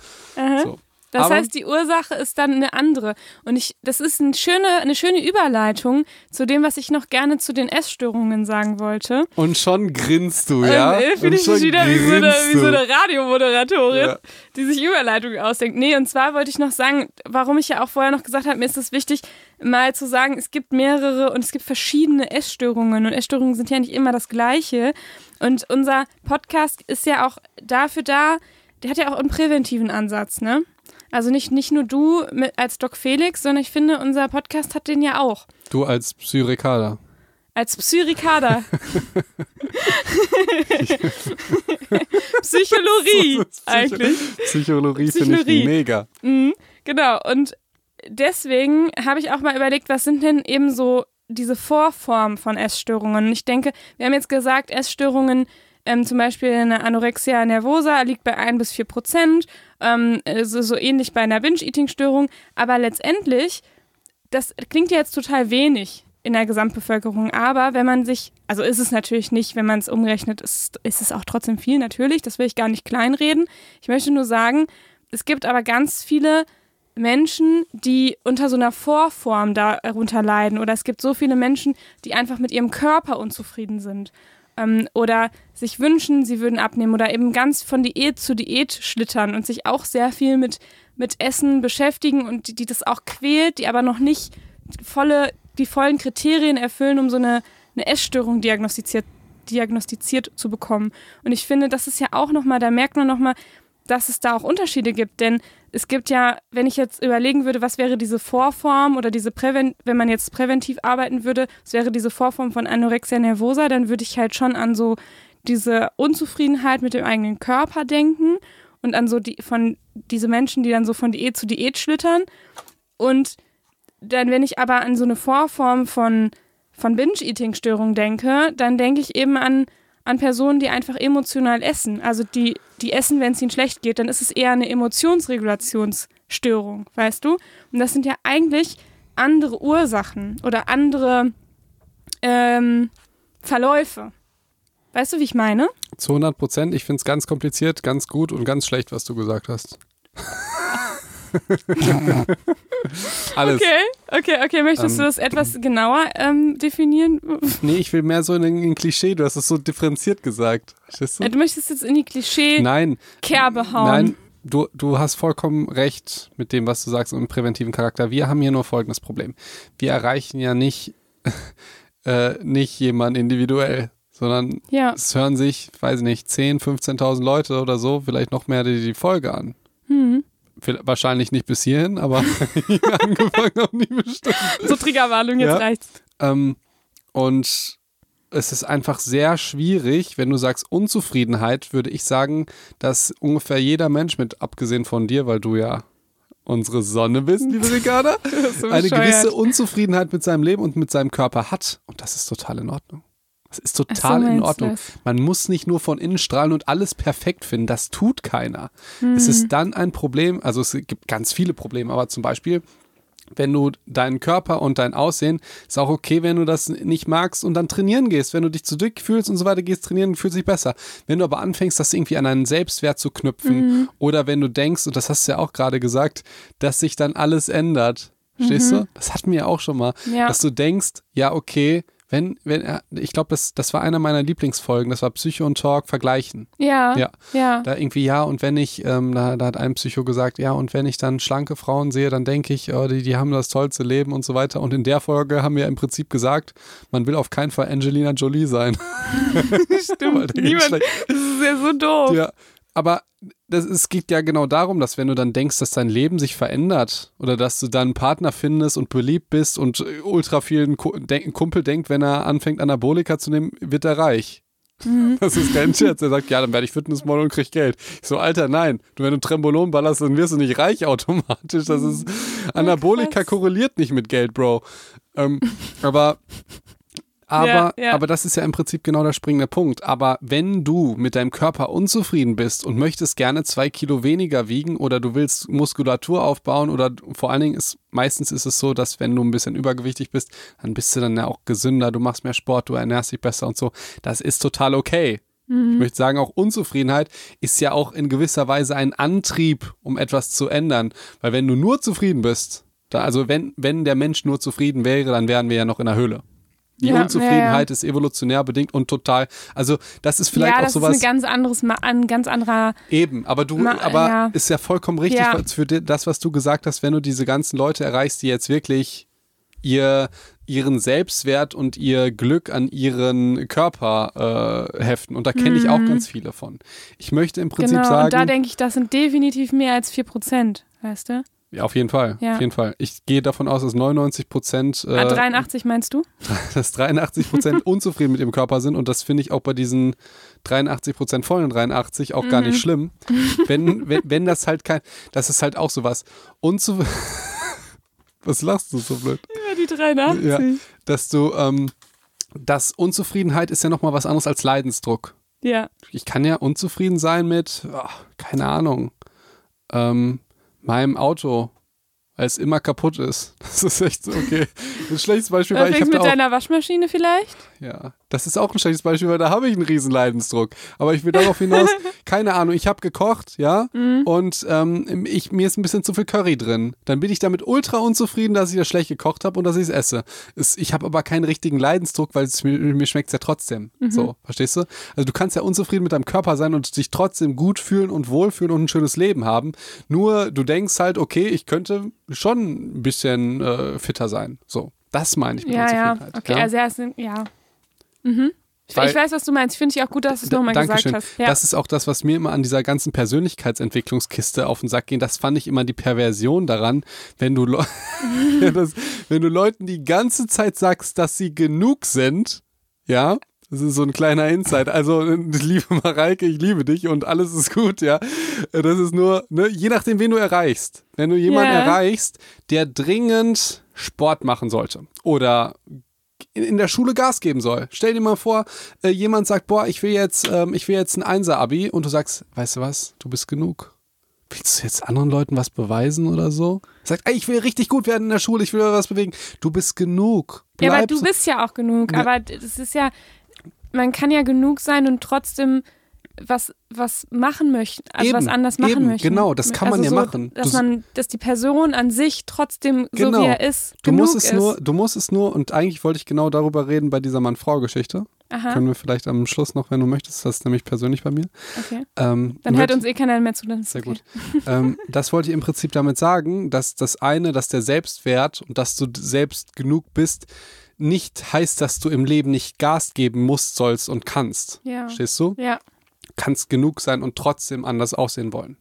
So. Das Aber- heißt, die Ursache ist dann eine andere. Und ich, das ist eine schöne, eine schöne Überleitung zu dem, was ich noch gerne zu den Essstörungen sagen wollte. Und schon grinst du, ja? Ähm, äh, Finde ich schon mich wieder wie so, eine, wie so eine Radiomoderatorin, Ja. die sich Überleitungen ausdenkt. Nee, und zwar wollte ich noch sagen, warum ich ja auch vorher noch gesagt habe, mir ist es wichtig, mal zu sagen, es gibt mehrere und es gibt verschiedene Essstörungen. Und Essstörungen sind ja nicht immer das Gleiche. Und unser Podcast ist ja auch dafür da, der hat ja auch einen präventiven Ansatz, ne? Also nicht, nicht nur du mit, als Doc Felix, sondern ich finde, unser Podcast hat den ja auch. Du als Psyrikader. Als Psyrikader. Psychologie eigentlich. Psychologie finde ich Psychologie. mega. Mhm, genau. Und deswegen habe ich auch mal überlegt, was sind denn eben so diese Vorformen von Essstörungen? Und ich denke, wir haben jetzt gesagt, Essstörungen, ähm, zum Beispiel eine Anorexia nervosa liegt bei 1 bis 4 Prozent, ähm, äh, so, so ähnlich bei einer Binge-Eating-Störung. Aber letztendlich, das klingt ja jetzt total wenig in der Gesamtbevölkerung, aber wenn man sich, also ist es natürlich nicht, wenn man es umrechnet, ist, ist es auch trotzdem viel natürlich, das will ich gar nicht kleinreden. Ich möchte nur sagen, es gibt aber ganz viele Menschen, die unter so einer Vorform darunter leiden. Oder es gibt so viele Menschen, die einfach mit ihrem Körper unzufrieden sind. Ähm, oder sich wünschen, sie würden abnehmen. Oder eben ganz von Diät zu Diät schlittern und sich auch sehr viel mit, mit Essen beschäftigen und die, die das auch quält, die aber noch nicht volle, die vollen Kriterien erfüllen, um so eine, eine Essstörung diagnostiziert, diagnostiziert zu bekommen. Und ich finde, das ist ja auch nochmal, da merkt man nochmal, dass es da auch Unterschiede gibt. Denn es gibt ja, wenn ich jetzt überlegen würde, was wäre diese Vorform oder diese Präven wenn man jetzt präventiv arbeiten würde, was wäre diese Vorform von Anorexia nervosa, dann würde ich halt schon an so diese Unzufriedenheit mit dem eigenen Körper denken und an so die von diese Menschen, die dann so von Diät zu Diät schlittern. Und dann, wenn ich aber an so eine Vorform von, von Binge-Eating-Störung denke, dann denke ich eben an, an Personen, die einfach emotional essen. Also die, die essen, wenn es ihnen schlecht geht, dann ist es eher eine Emotionsregulationsstörung, weißt du? Und das sind ja eigentlich andere Ursachen oder andere ähm, Verläufe. Weißt du, wie ich meine? Zu 100 Prozent. Ich finde es ganz kompliziert, ganz gut und ganz schlecht, was du gesagt hast. Alles. Okay, okay, okay. Möchtest Ähm, du das etwas genauer ähm, definieren? Nee, ich will mehr so in ein Klischee. Du hast es so differenziert gesagt. Verstehst du? Du möchtest jetzt in die Klischee-Kerbe hauen. Nein, du, du hast vollkommen recht mit dem, was du sagst im präventiven Charakter. Wir haben hier nur folgendes Problem. Wir erreichen ja nicht, äh, nicht jemanden individuell, sondern Ja. es hören sich, weiß ich nicht, 10, 15.000 Leute oder so, vielleicht noch mehr, die die Folge an. Hm. Wahrscheinlich nicht bis hierhin, aber angefangen haben die bestimmt. So Triggerwarnung, jetzt Ja. reicht's. Ähm, und es ist einfach sehr schwierig, wenn du sagst Unzufriedenheit, würde ich sagen, dass ungefähr jeder Mensch mit, abgesehen von dir, weil du ja unsere Sonne bist, liebe Ricarda, so eine gewisse Unzufriedenheit mit seinem Leben und mit seinem Körper hat. Und das ist total in Ordnung. Das ist Ach so, total in Ordnung. Man muss nicht nur von innen strahlen und alles perfekt finden. Das tut keiner. Hm. Es ist dann ein Problem, also es gibt ganz viele Probleme, aber zum Beispiel, wenn du deinen Körper und dein Aussehen, ist auch okay, wenn du das nicht magst und dann trainieren gehst. Wenn du dich zu dick fühlst und so weiter, gehst trainieren, fühlt sich besser. Wenn du aber anfängst, das irgendwie an einen Selbstwert zu knüpfen Mhm. oder wenn du denkst, und das hast du ja auch gerade gesagt, dass sich dann alles ändert. Verstehst du? Das hatten wir ja auch schon mal. Mhm. Ja. Dass du denkst, ja, okay, wenn, wenn er, ich glaube, das, das war einer meiner Lieblingsfolgen, das war Psycho und Talk vergleichen. Ja, Ja. ja. Da irgendwie, ja, und wenn ich, ähm, da, da hat ein Psycho gesagt, ja, und wenn ich dann schlanke Frauen sehe, dann denke ich, oh, die, die haben das tollste Leben und so weiter. Und in der Folge haben wir im Prinzip gesagt, man will auf keinen Fall Angelina Jolie sein. Stimmt. Niemand, das ist ja so doof. ja, aber das, es geht ja genau darum, dass wenn du dann denkst, dass dein Leben sich verändert oder dass du dann einen Partner findest und beliebt bist und äh, ultra vielen Kumpel denkt, wenn er anfängt Anabolika zu nehmen, wird er reich. Mhm. Das ist kein Scherz. Er sagt, ja, dann werde ich Fitnessmodel und krieg Geld. Ich so, Alter, nein. Du, wenn du Trembolon ballerst, dann wirst du nicht reich automatisch. Das ist, Anabolika krass. korreliert nicht mit Geld, Bro. Ähm, aber, aber, Ja, ja. aber das ist ja im Prinzip genau der springende Punkt. Aber wenn du mit deinem Körper unzufrieden bist und möchtest gerne zwei Kilo weniger wiegen oder du willst Muskulatur aufbauen oder vor allen Dingen ist, meistens ist es so, dass wenn du ein bisschen übergewichtig bist, dann bist du dann ja auch gesünder, du machst mehr Sport, du ernährst dich besser und so. Das ist total okay. Ich möchte sagen, auch Unzufriedenheit ist ja auch in gewisser Weise ein Antrieb, um etwas zu ändern. Weil wenn du nur zufrieden bist, da, also wenn, wenn der Mensch nur zufrieden wäre, dann wären wir ja noch in der Höhle. Die Ja, Unzufriedenheit ist evolutionär bedingt und total, also das ist vielleicht ja, auch das sowas ist ein ganz anderes, Ma ein ganz anderer. eben, aber du, Ma- aber ja. ist ja vollkommen richtig Ja. für das, was du gesagt hast, wenn du diese ganzen Leute erreichst, die jetzt wirklich ihr ihren Selbstwert und ihr Glück an ihren Körper äh, heften. Und da kenne ich auch ganz viele von. Ich möchte im Prinzip Mhm. genau, sagen, und da denke ich, das sind definitiv mehr als 4%, weißt du? Ja, auf jeden Fall, Ja. auf jeden Fall. Ich gehe davon aus, dass 99 Prozent, äh, ah, 83 meinst du? dass 83 Prozent unzufrieden mit ihrem Körper sind und das finde ich auch bei diesen 83 Prozent vollen 83 auch gar Mhm. nicht schlimm. Wenn, wenn, wenn das halt kein, das ist halt auch sowas. Unzu Was lachst du so blöd? Ja, die 83. Ja, dass du, ähm, das Unzufriedenheit ist ja nochmal was anderes als Leidensdruck. Ja. Ich kann ja unzufrieden sein mit, ah, keine Ahnung, ähm, meinem Auto, weil es immer kaputt ist. Das ist echt so, okay. Ein schlechtes Beispiel, Oder weil ich mit auch, deiner Waschmaschine vielleicht? Ja, das ist auch ein schlechtes Beispiel, weil da habe ich einen riesen Leidensdruck. Aber ich will darauf hinaus, keine Ahnung, ich habe gekocht, ja, Mhm. und ähm, ich, mir ist ein bisschen zu viel Curry drin. Dann bin ich damit ultra unzufrieden, dass ich das schlecht gekocht habe und dass ich es esse. Es, ich habe aber keinen richtigen Leidensdruck, weil es mir, mir schmeckt es ja trotzdem. Mhm. So, verstehst du? Also du kannst ja unzufrieden mit deinem Körper sein und dich trotzdem gut fühlen und wohlfühlen und ein schönes Leben haben. Nur du denkst halt, okay, ich könnte schon ein bisschen äh, fitter sein. So, das meine ich mit Ja, ja. Unzufriedenheit. Okay, ja? also er ist, ja. Mhm. Ich, Weil- ich weiß, was du meinst. Finde ich auch gut, dass du es nochmal gesagt hast. Ja. Das ist auch das, was mir immer an dieser ganzen Persönlichkeitsentwicklungskiste auf den Sack ging. Das fand ich immer die Perversion daran, wenn du, Ja, das, wenn du Leuten die ganze Zeit sagst, dass sie genug sind, ja, das ist so ein kleiner Insight. Also, liebe Mareike, ich liebe dich und alles ist gut, ja. Das ist nur, ne, je nachdem, wen du erreichst. Wenn du jemanden Ja. erreichst, der dringend Sport machen sollte oder in, der Schule Gas geben soll. Stell dir mal vor, äh, jemand sagt, boah, ich will jetzt, ähm, ich will jetzt ein Einser-Abi und du sagst, weißt du was, du bist genug. Willst du jetzt anderen Leuten was beweisen oder so? Sagt, ey, ich will richtig gut werden in der Schule, ich will was bewegen. Du bist genug. ja, aber Bleib du bist ja auch genug. Ja. Aber das ist ja, man kann ja genug sein und trotzdem was, was machen möchten, also Eben, was anders machen eben, möchten. genau, das kann man also ja so, machen. Dass man, dass die Person an sich trotzdem so Genau. wie er ist, Du musst es ist. nur, du musst es nur, und eigentlich wollte ich genau darüber reden bei dieser Mann-Frau-Geschichte. Aha, Können wir vielleicht am Schluss noch, wenn du möchtest, das ist nämlich persönlich bei mir. okay. Ähm, Dann hört uns eh keiner mehr zu. Dann Sehr okay. gut. ähm, das wollte ich im Prinzip damit sagen, dass das eine, dass der Selbstwert und dass du selbst genug bist, nicht heißt, dass du im Leben nicht Gas geben musst, sollst und kannst. Ja. Verstehst du? Ja. Kannst genug sein und trotzdem anders aussehen wollen.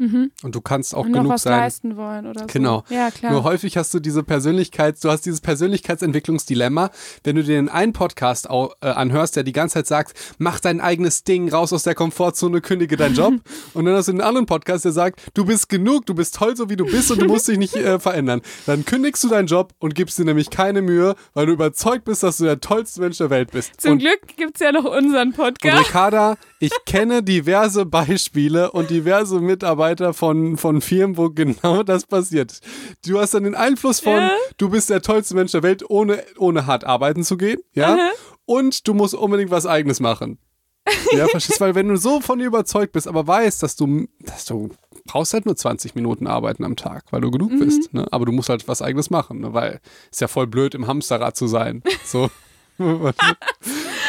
Mhm. Und du kannst auch Und noch genug was sein. leisten wollen oder so. Genau. Ja, klar. Nur häufig hast du diese Persönlichkeits, du hast dieses Persönlichkeitsentwicklungsdilemma, wenn du dir den einen Podcast au, äh, anhörst, der die ganze Zeit sagt, mach dein eigenes Ding, raus aus der Komfortzone, kündige deinen Job. und dann hast du den anderen Podcast, der sagt, du bist genug, du bist toll, so wie du bist und du musst dich nicht äh, verändern. Dann kündigst du deinen Job und gibst dir nämlich keine Mühe, weil du überzeugt bist, dass du der tollste Mensch der Welt bist. Zum und Glück gibt es ja noch unseren und Podcast. Ricarda, ich kenne diverse Beispiele und diverse Mitarbeiter von, von Firmen, wo genau das passiert. Du hast dann den Einfluss von, Ja. du bist der tollste Mensch der Welt, ohne, ohne hart arbeiten zu gehen, ja? Aha. Und du musst unbedingt was Eigenes machen. Ja, verstehst du? Weil wenn du so von dir überzeugt bist, aber weißt, dass du, dass du brauchst halt nur 20 Minuten arbeiten am Tag, weil du genug Mhm. bist, ne? Aber du musst halt was Eigenes machen, ne? Weil ist ja voll blöd, im Hamsterrad zu sein. So.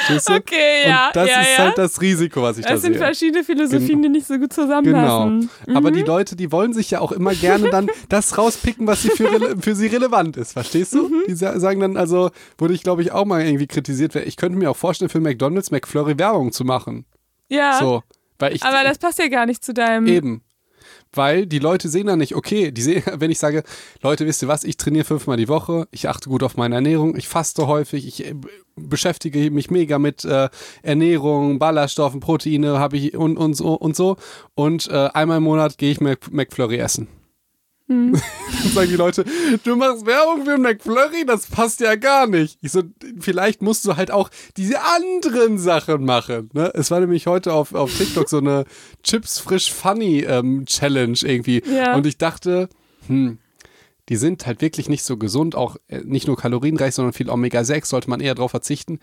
Okay, ja. Und das ja, ist ja. halt das Risiko, was ich da Das sind sehe. verschiedene Philosophien, die nicht so gut Genau. zusammenpassen. Aber die Leute, die wollen sich ja auch immer gerne dann das rauspicken, was sie für, für sie relevant ist. Verstehst du? Mhm. Die sa sagen dann, also, wurde ich glaube ich auch mal irgendwie kritisiert, ich könnte mir auch vorstellen, für McDonalds McFlurry Werbung zu machen. Ja, So. Weil ich aber das passt ja gar nicht zu deinem. eben. Weil die Leute sehen dann nicht, okay, die sehen, wenn ich sage, Leute, wisst ihr was, ich trainiere fünfmal die Woche, ich achte gut auf meine Ernährung, ich faste häufig, ich äh, beschäftige mich mega mit äh, Ernährung, Ballaststoffen, Proteine, habe ich und, und so und so. Und äh, einmal im Monat gehe ich Mac McFlurry essen. Hm. sagen die Leute, du machst Werbung für McFlurry, das passt ja gar nicht. Ich so, vielleicht musst du halt auch diese anderen Sachen machen. Ne? Es war nämlich heute auf, auf TikTok so eine Chips frisch funny ähm, Challenge irgendwie. Ja. Und ich dachte, hm, die sind halt wirklich nicht so gesund, auch äh, nicht nur kalorienreich, sondern viel Omega-6, sollte man eher darauf verzichten.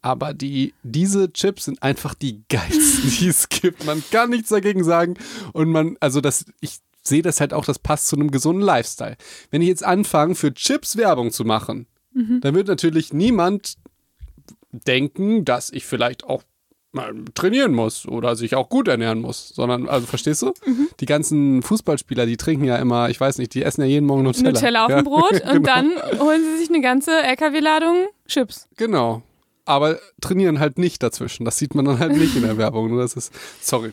Aber die, diese Chips sind einfach die geilsten, die es gibt. Man kann nichts dagegen sagen. Und man, also das, ich sehe das halt auch, das passt zu einem gesunden Lifestyle. Wenn ich jetzt anfange, für Chips Werbung zu machen, mhm. dann wird natürlich niemand denken, dass ich vielleicht auch mal trainieren muss oder sich auch gut ernähren muss, sondern, also verstehst du? Mhm. Die ganzen Fußballspieler, die trinken ja immer, ich weiß nicht, die essen ja jeden Morgen Nutella. Nutella auf dem Brot genau. und dann holen sie sich eine ganze LKW-Ladung Chips. Genau. Aber trainieren halt nicht dazwischen. Das sieht man dann halt nicht in der Werbung. Das ist, sorry.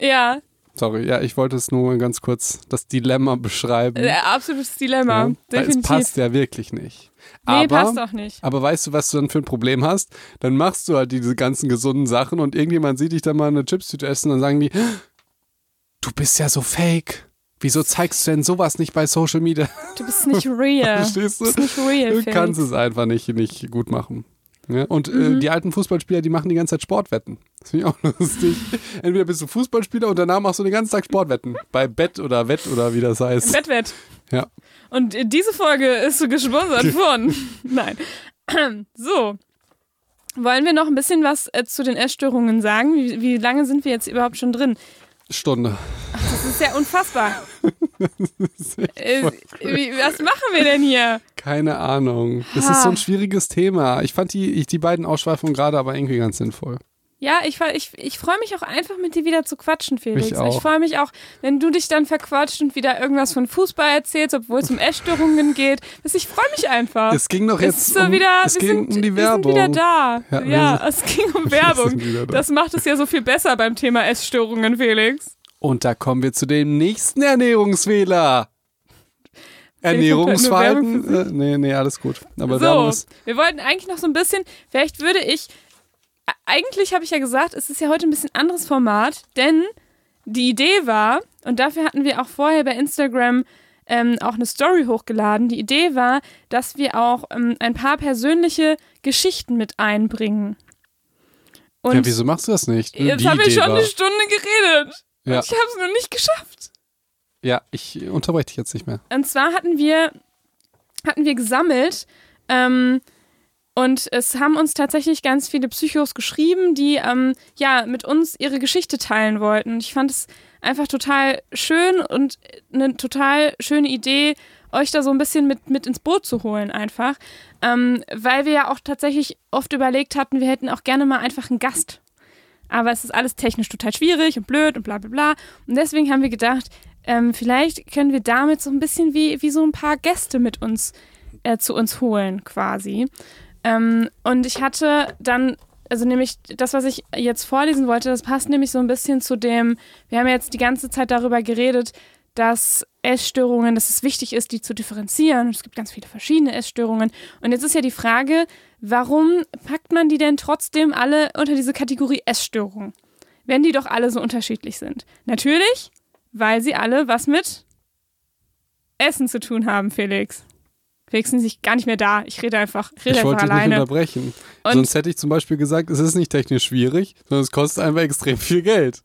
Ja, Sorry, ja, ich wollte es nur ganz kurz das Dilemma beschreiben. Äh, absolutes Dilemma, ja, definitiv. Es passt ja wirklich nicht. Nee, aber, passt auch nicht. Aber weißt du, was du dann für ein Problem hast? Dann machst du halt diese ganzen gesunden Sachen und irgendjemand sieht dich dann mal eine Chipstüte essen und dann sagen die, du bist ja so fake. Wieso zeigst du denn sowas nicht bei Social Media? Du bist nicht real. Verstehst du? Du bist nicht real. Du kannst es einfach nicht, nicht gut machen. Ja, und äh, mhm. äh, die alten Fußballspieler, die machen die ganze Zeit Sportwetten. Das finde ich auch lustig. Entweder bist du Fußballspieler und danach machst du den ganzen Tag Sportwetten. Bei Bett oder Wett oder wie das heißt. Bettwett. Ja. Und diese Folge ist so gesponsert von. Nein. So. Wollen wir noch ein bisschen was äh, zu den Essstörungen sagen? Wie, wie lange sind wir jetzt überhaupt schon drin? Stunde. Das ist ja unfassbar. äh, wie, was machen wir denn hier? Keine Ahnung. Das ha. ist so ein schwieriges Thema. Ich fand die, ich, die beiden Ausschweifungen gerade aber irgendwie ganz sinnvoll. Ja, ich, ich, ich freue mich auch einfach mit dir wieder zu quatschen, Felix. Ich, auch. ich freue mich auch, wenn du dich dann verquatscht und wieder irgendwas von Fußball erzählst, obwohl es um Essstörungen geht. Ich freue mich einfach. Es ging doch jetzt so um, wieder, es ging sind, um die Werbung. Wir sind wieder da. Ja, ja es ging um Werbung. Das macht es ja so viel besser beim Thema Essstörungen, Felix. Und da kommen wir zu dem nächsten Ernährungsfehler. Ernährungsverhalten? Äh, nee, nee, alles gut. Aber so, wir wollten eigentlich noch so ein bisschen, vielleicht würde ich, eigentlich habe ich ja gesagt, es ist ja heute ein bisschen anderes Format, denn die Idee war, und dafür hatten wir auch vorher bei Instagram ähm, auch eine Story hochgeladen. Die Idee war, dass wir auch ähm, ein paar persönliche Geschichten mit einbringen. Und ja, wieso machst du das nicht? Jetzt haben wir schon war. eine Stunde geredet. Ja. Und ich habe es noch nicht geschafft. Ja, ich unterbreche dich jetzt nicht mehr. Und zwar hatten wir, hatten wir gesammelt ähm, und es haben uns tatsächlich ganz viele Psychos geschrieben, die ähm, ja mit uns ihre Geschichte teilen wollten. Ich fand es einfach total schön und eine total schöne Idee, euch da so ein bisschen mit, mit ins Boot zu holen, einfach. Ähm, weil wir ja auch tatsächlich oft überlegt hatten, wir hätten auch gerne mal einfach einen Gast aber es ist alles technisch total schwierig und blöd und bla bla bla. Und deswegen haben wir gedacht, ähm, vielleicht können wir damit so ein bisschen wie, wie so ein paar Gäste mit uns äh, zu uns holen, quasi. Ähm, und ich hatte dann, also nämlich das, was ich jetzt vorlesen wollte, das passt nämlich so ein bisschen zu dem, wir haben jetzt die ganze Zeit darüber geredet, dass Essstörungen, dass es wichtig ist, die zu differenzieren. Es gibt ganz viele verschiedene Essstörungen. Und jetzt ist ja die Frage, warum packt man die denn trotzdem alle unter diese Kategorie Essstörung? Wenn die doch alle so unterschiedlich sind. Natürlich, weil sie alle was mit Essen zu tun haben, Felix. Felix sind sich gar nicht mehr da. Ich rede einfach, ich rede ich einfach alleine. Nicht unterbrechen. Und Sonst hätte ich zum Beispiel gesagt, es ist nicht technisch schwierig, sondern es kostet einfach extrem viel Geld.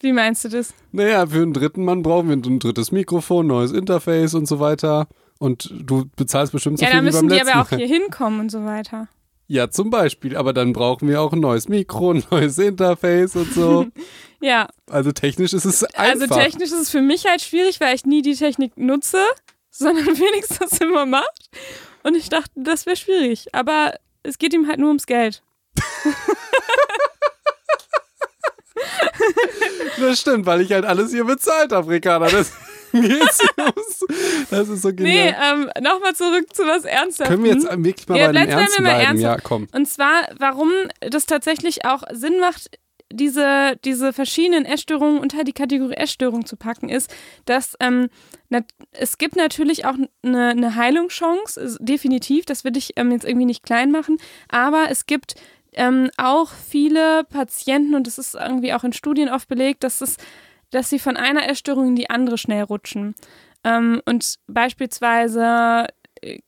Wie meinst du das? Naja, für einen dritten Mann brauchen wir ein drittes Mikrofon, neues Interface und so weiter. Und du bezahlst bestimmt so ja, viel. Ja, dann müssen die aber auch hier hinkommen und so weiter. Ja, zum Beispiel. Aber dann brauchen wir auch ein neues Mikro, ein neues Interface und so. ja. Also technisch ist es einfach. Also technisch ist es für mich halt schwierig, weil ich nie die Technik nutze, sondern wenigstens immer macht. Und ich dachte, das wäre schwierig. Aber es geht ihm halt nur ums Geld. Das stimmt, weil ich halt alles hier bezahlt habe, Ricarda. Das, das ist so genial. Nee, ähm, nochmal zurück zu was Ernsthaftes. Können wir jetzt wirklich mal ja, bei dem Ernsten bleiben? Ja, komm. Und zwar, warum das tatsächlich auch Sinn macht, diese, diese verschiedenen Essstörungen unter die Kategorie Essstörung zu packen, ist, dass ähm, na, es gibt natürlich auch eine, eine Heilungschance, definitiv, das will ich ähm, jetzt irgendwie nicht klein machen, aber es gibt ähm, auch viele Patienten, und das ist irgendwie auch in Studien oft belegt, dass, es, dass sie von einer Essstörung in die andere schnell rutschen. Ähm, und beispielsweise äh,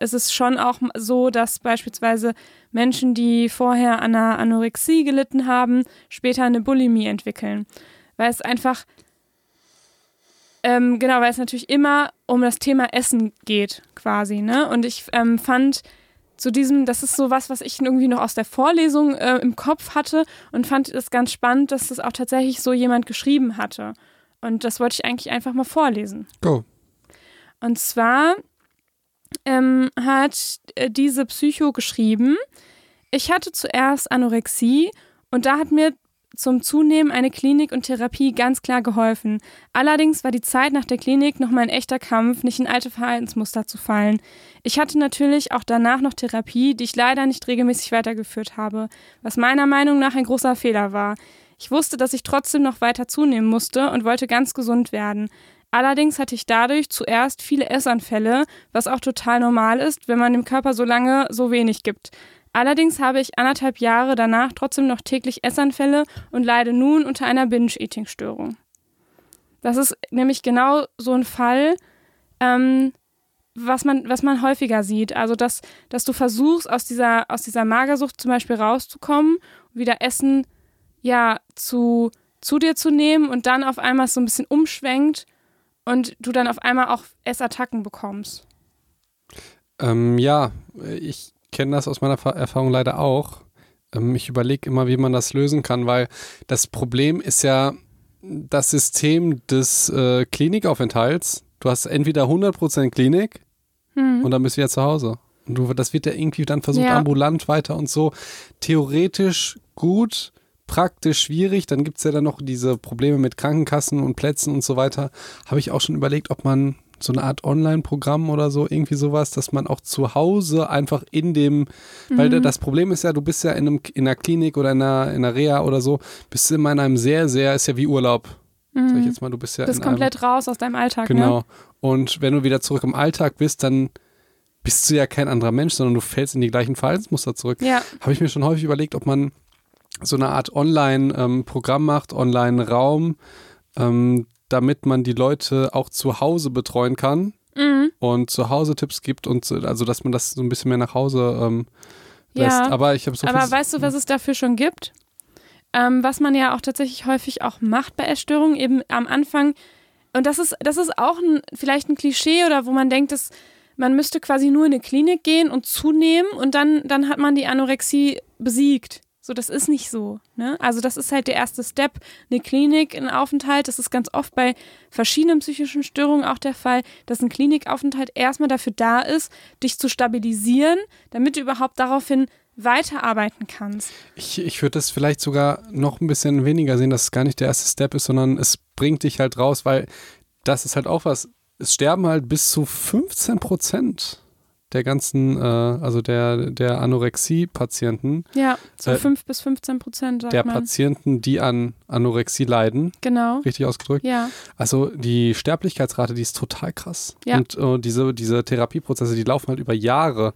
ist es schon auch so, dass beispielsweise Menschen, die vorher an einer Anorexie gelitten haben, später eine Bulimie entwickeln. Weil es einfach, ähm, genau, weil es natürlich immer um das Thema Essen geht, quasi. Ne? Und ich ähm, fand zu diesem, das ist so was, was ich irgendwie noch aus der Vorlesung äh, im Kopf hatte und fand es ganz spannend, dass das auch tatsächlich so jemand geschrieben hatte. Und das wollte ich eigentlich einfach mal vorlesen. Go. Und zwar ähm, hat äh, diese Psycho geschrieben, ich hatte zuerst Anorexie und da hat mir zum Zunehmen eine Klinik und Therapie ganz klar geholfen. Allerdings war die Zeit nach der Klinik noch mal ein echter Kampf, nicht in alte Verhaltensmuster zu fallen. Ich hatte natürlich auch danach noch Therapie, die ich leider nicht regelmäßig weitergeführt habe, was meiner Meinung nach ein großer Fehler war. Ich wusste, dass ich trotzdem noch weiter zunehmen musste und wollte ganz gesund werden. Allerdings hatte ich dadurch zuerst viele Essanfälle, was auch total normal ist, wenn man dem Körper so lange so wenig gibt. Allerdings habe ich anderthalb Jahre danach trotzdem noch täglich Essanfälle und leide nun unter einer Binge-Eating-Störung. Das ist nämlich genau so ein Fall, ähm, was man, was man häufiger sieht. Also, dass, dass du versuchst, aus dieser, aus dieser Magersucht zum Beispiel rauszukommen, wieder Essen ja zu, zu dir zu nehmen und dann auf einmal so ein bisschen umschwenkt und du dann auf einmal auch Essattacken bekommst. Ähm, ja, ich kenne das aus meiner Erfahrung leider auch. Ähm, ich überlege immer, wie man das lösen kann, weil das Problem ist ja das System des äh, Klinikaufenthalts. Du hast entweder 100% Klinik hm. und dann bist du wieder zu Hause. Und du, das wird ja irgendwie dann versucht, ja. ambulant weiter und so. Theoretisch gut, praktisch schwierig. Dann gibt es ja dann noch diese Probleme mit Krankenkassen und Plätzen und so weiter. Habe ich auch schon überlegt, ob man so eine Art Online-Programm oder so, irgendwie sowas, dass man auch zu Hause einfach in dem, mhm. weil das Problem ist ja, du bist ja in, einem, in einer Klinik oder in einer, in einer Reha oder so, bist du immer in einem sehr, sehr, ist ja wie Urlaub. Mhm. Sag ich jetzt mal, du bist ja. Du bist komplett einem, raus aus deinem Alltag. Ne? Genau. Ne? Und wenn du wieder zurück im Alltag bist, dann bist du ja kein anderer Mensch, sondern du fällst in die gleichen Verhaltensmuster zurück. Ja. Habe ich mir schon häufig überlegt, ob man so eine Art Online-Programm ähm, macht, Online-Raum, ähm, damit man die Leute auch zu Hause betreuen kann mhm. und zu Hause Tipps gibt und also dass man das so ein bisschen mehr nach Hause ähm, lässt. Ja, aber ich habe so Aber weißt du, was es dafür schon gibt? Ähm, was man ja auch tatsächlich häufig auch macht bei Essstörungen, eben am Anfang. Und das ist, das ist auch ein, vielleicht ein Klischee oder wo man denkt, dass man müsste quasi nur in eine Klinik gehen und zunehmen und dann, dann hat man die Anorexie besiegt. So, das ist nicht so. Ne? Also das ist halt der erste Step. Eine Klinik, ein Aufenthalt, das ist ganz oft bei verschiedenen psychischen Störungen auch der Fall, dass ein Klinikaufenthalt erstmal dafür da ist, dich zu stabilisieren, damit du überhaupt daraufhin weiterarbeiten kannst. Ich, ich würde das vielleicht sogar noch ein bisschen weniger sehen, dass es gar nicht der erste Step ist, sondern es bringt dich halt raus, weil das ist halt auch was. Es sterben halt bis zu 15 Prozent der ganzen, äh, also der, der Anorexie-Patienten. Ja, so äh, 5 bis 15 Prozent. Der man. Patienten, die an Anorexie leiden. Genau. Richtig ausgedrückt. Ja. Also die Sterblichkeitsrate, die ist total krass. Ja. Und äh, diese, diese Therapieprozesse, die laufen halt über Jahre.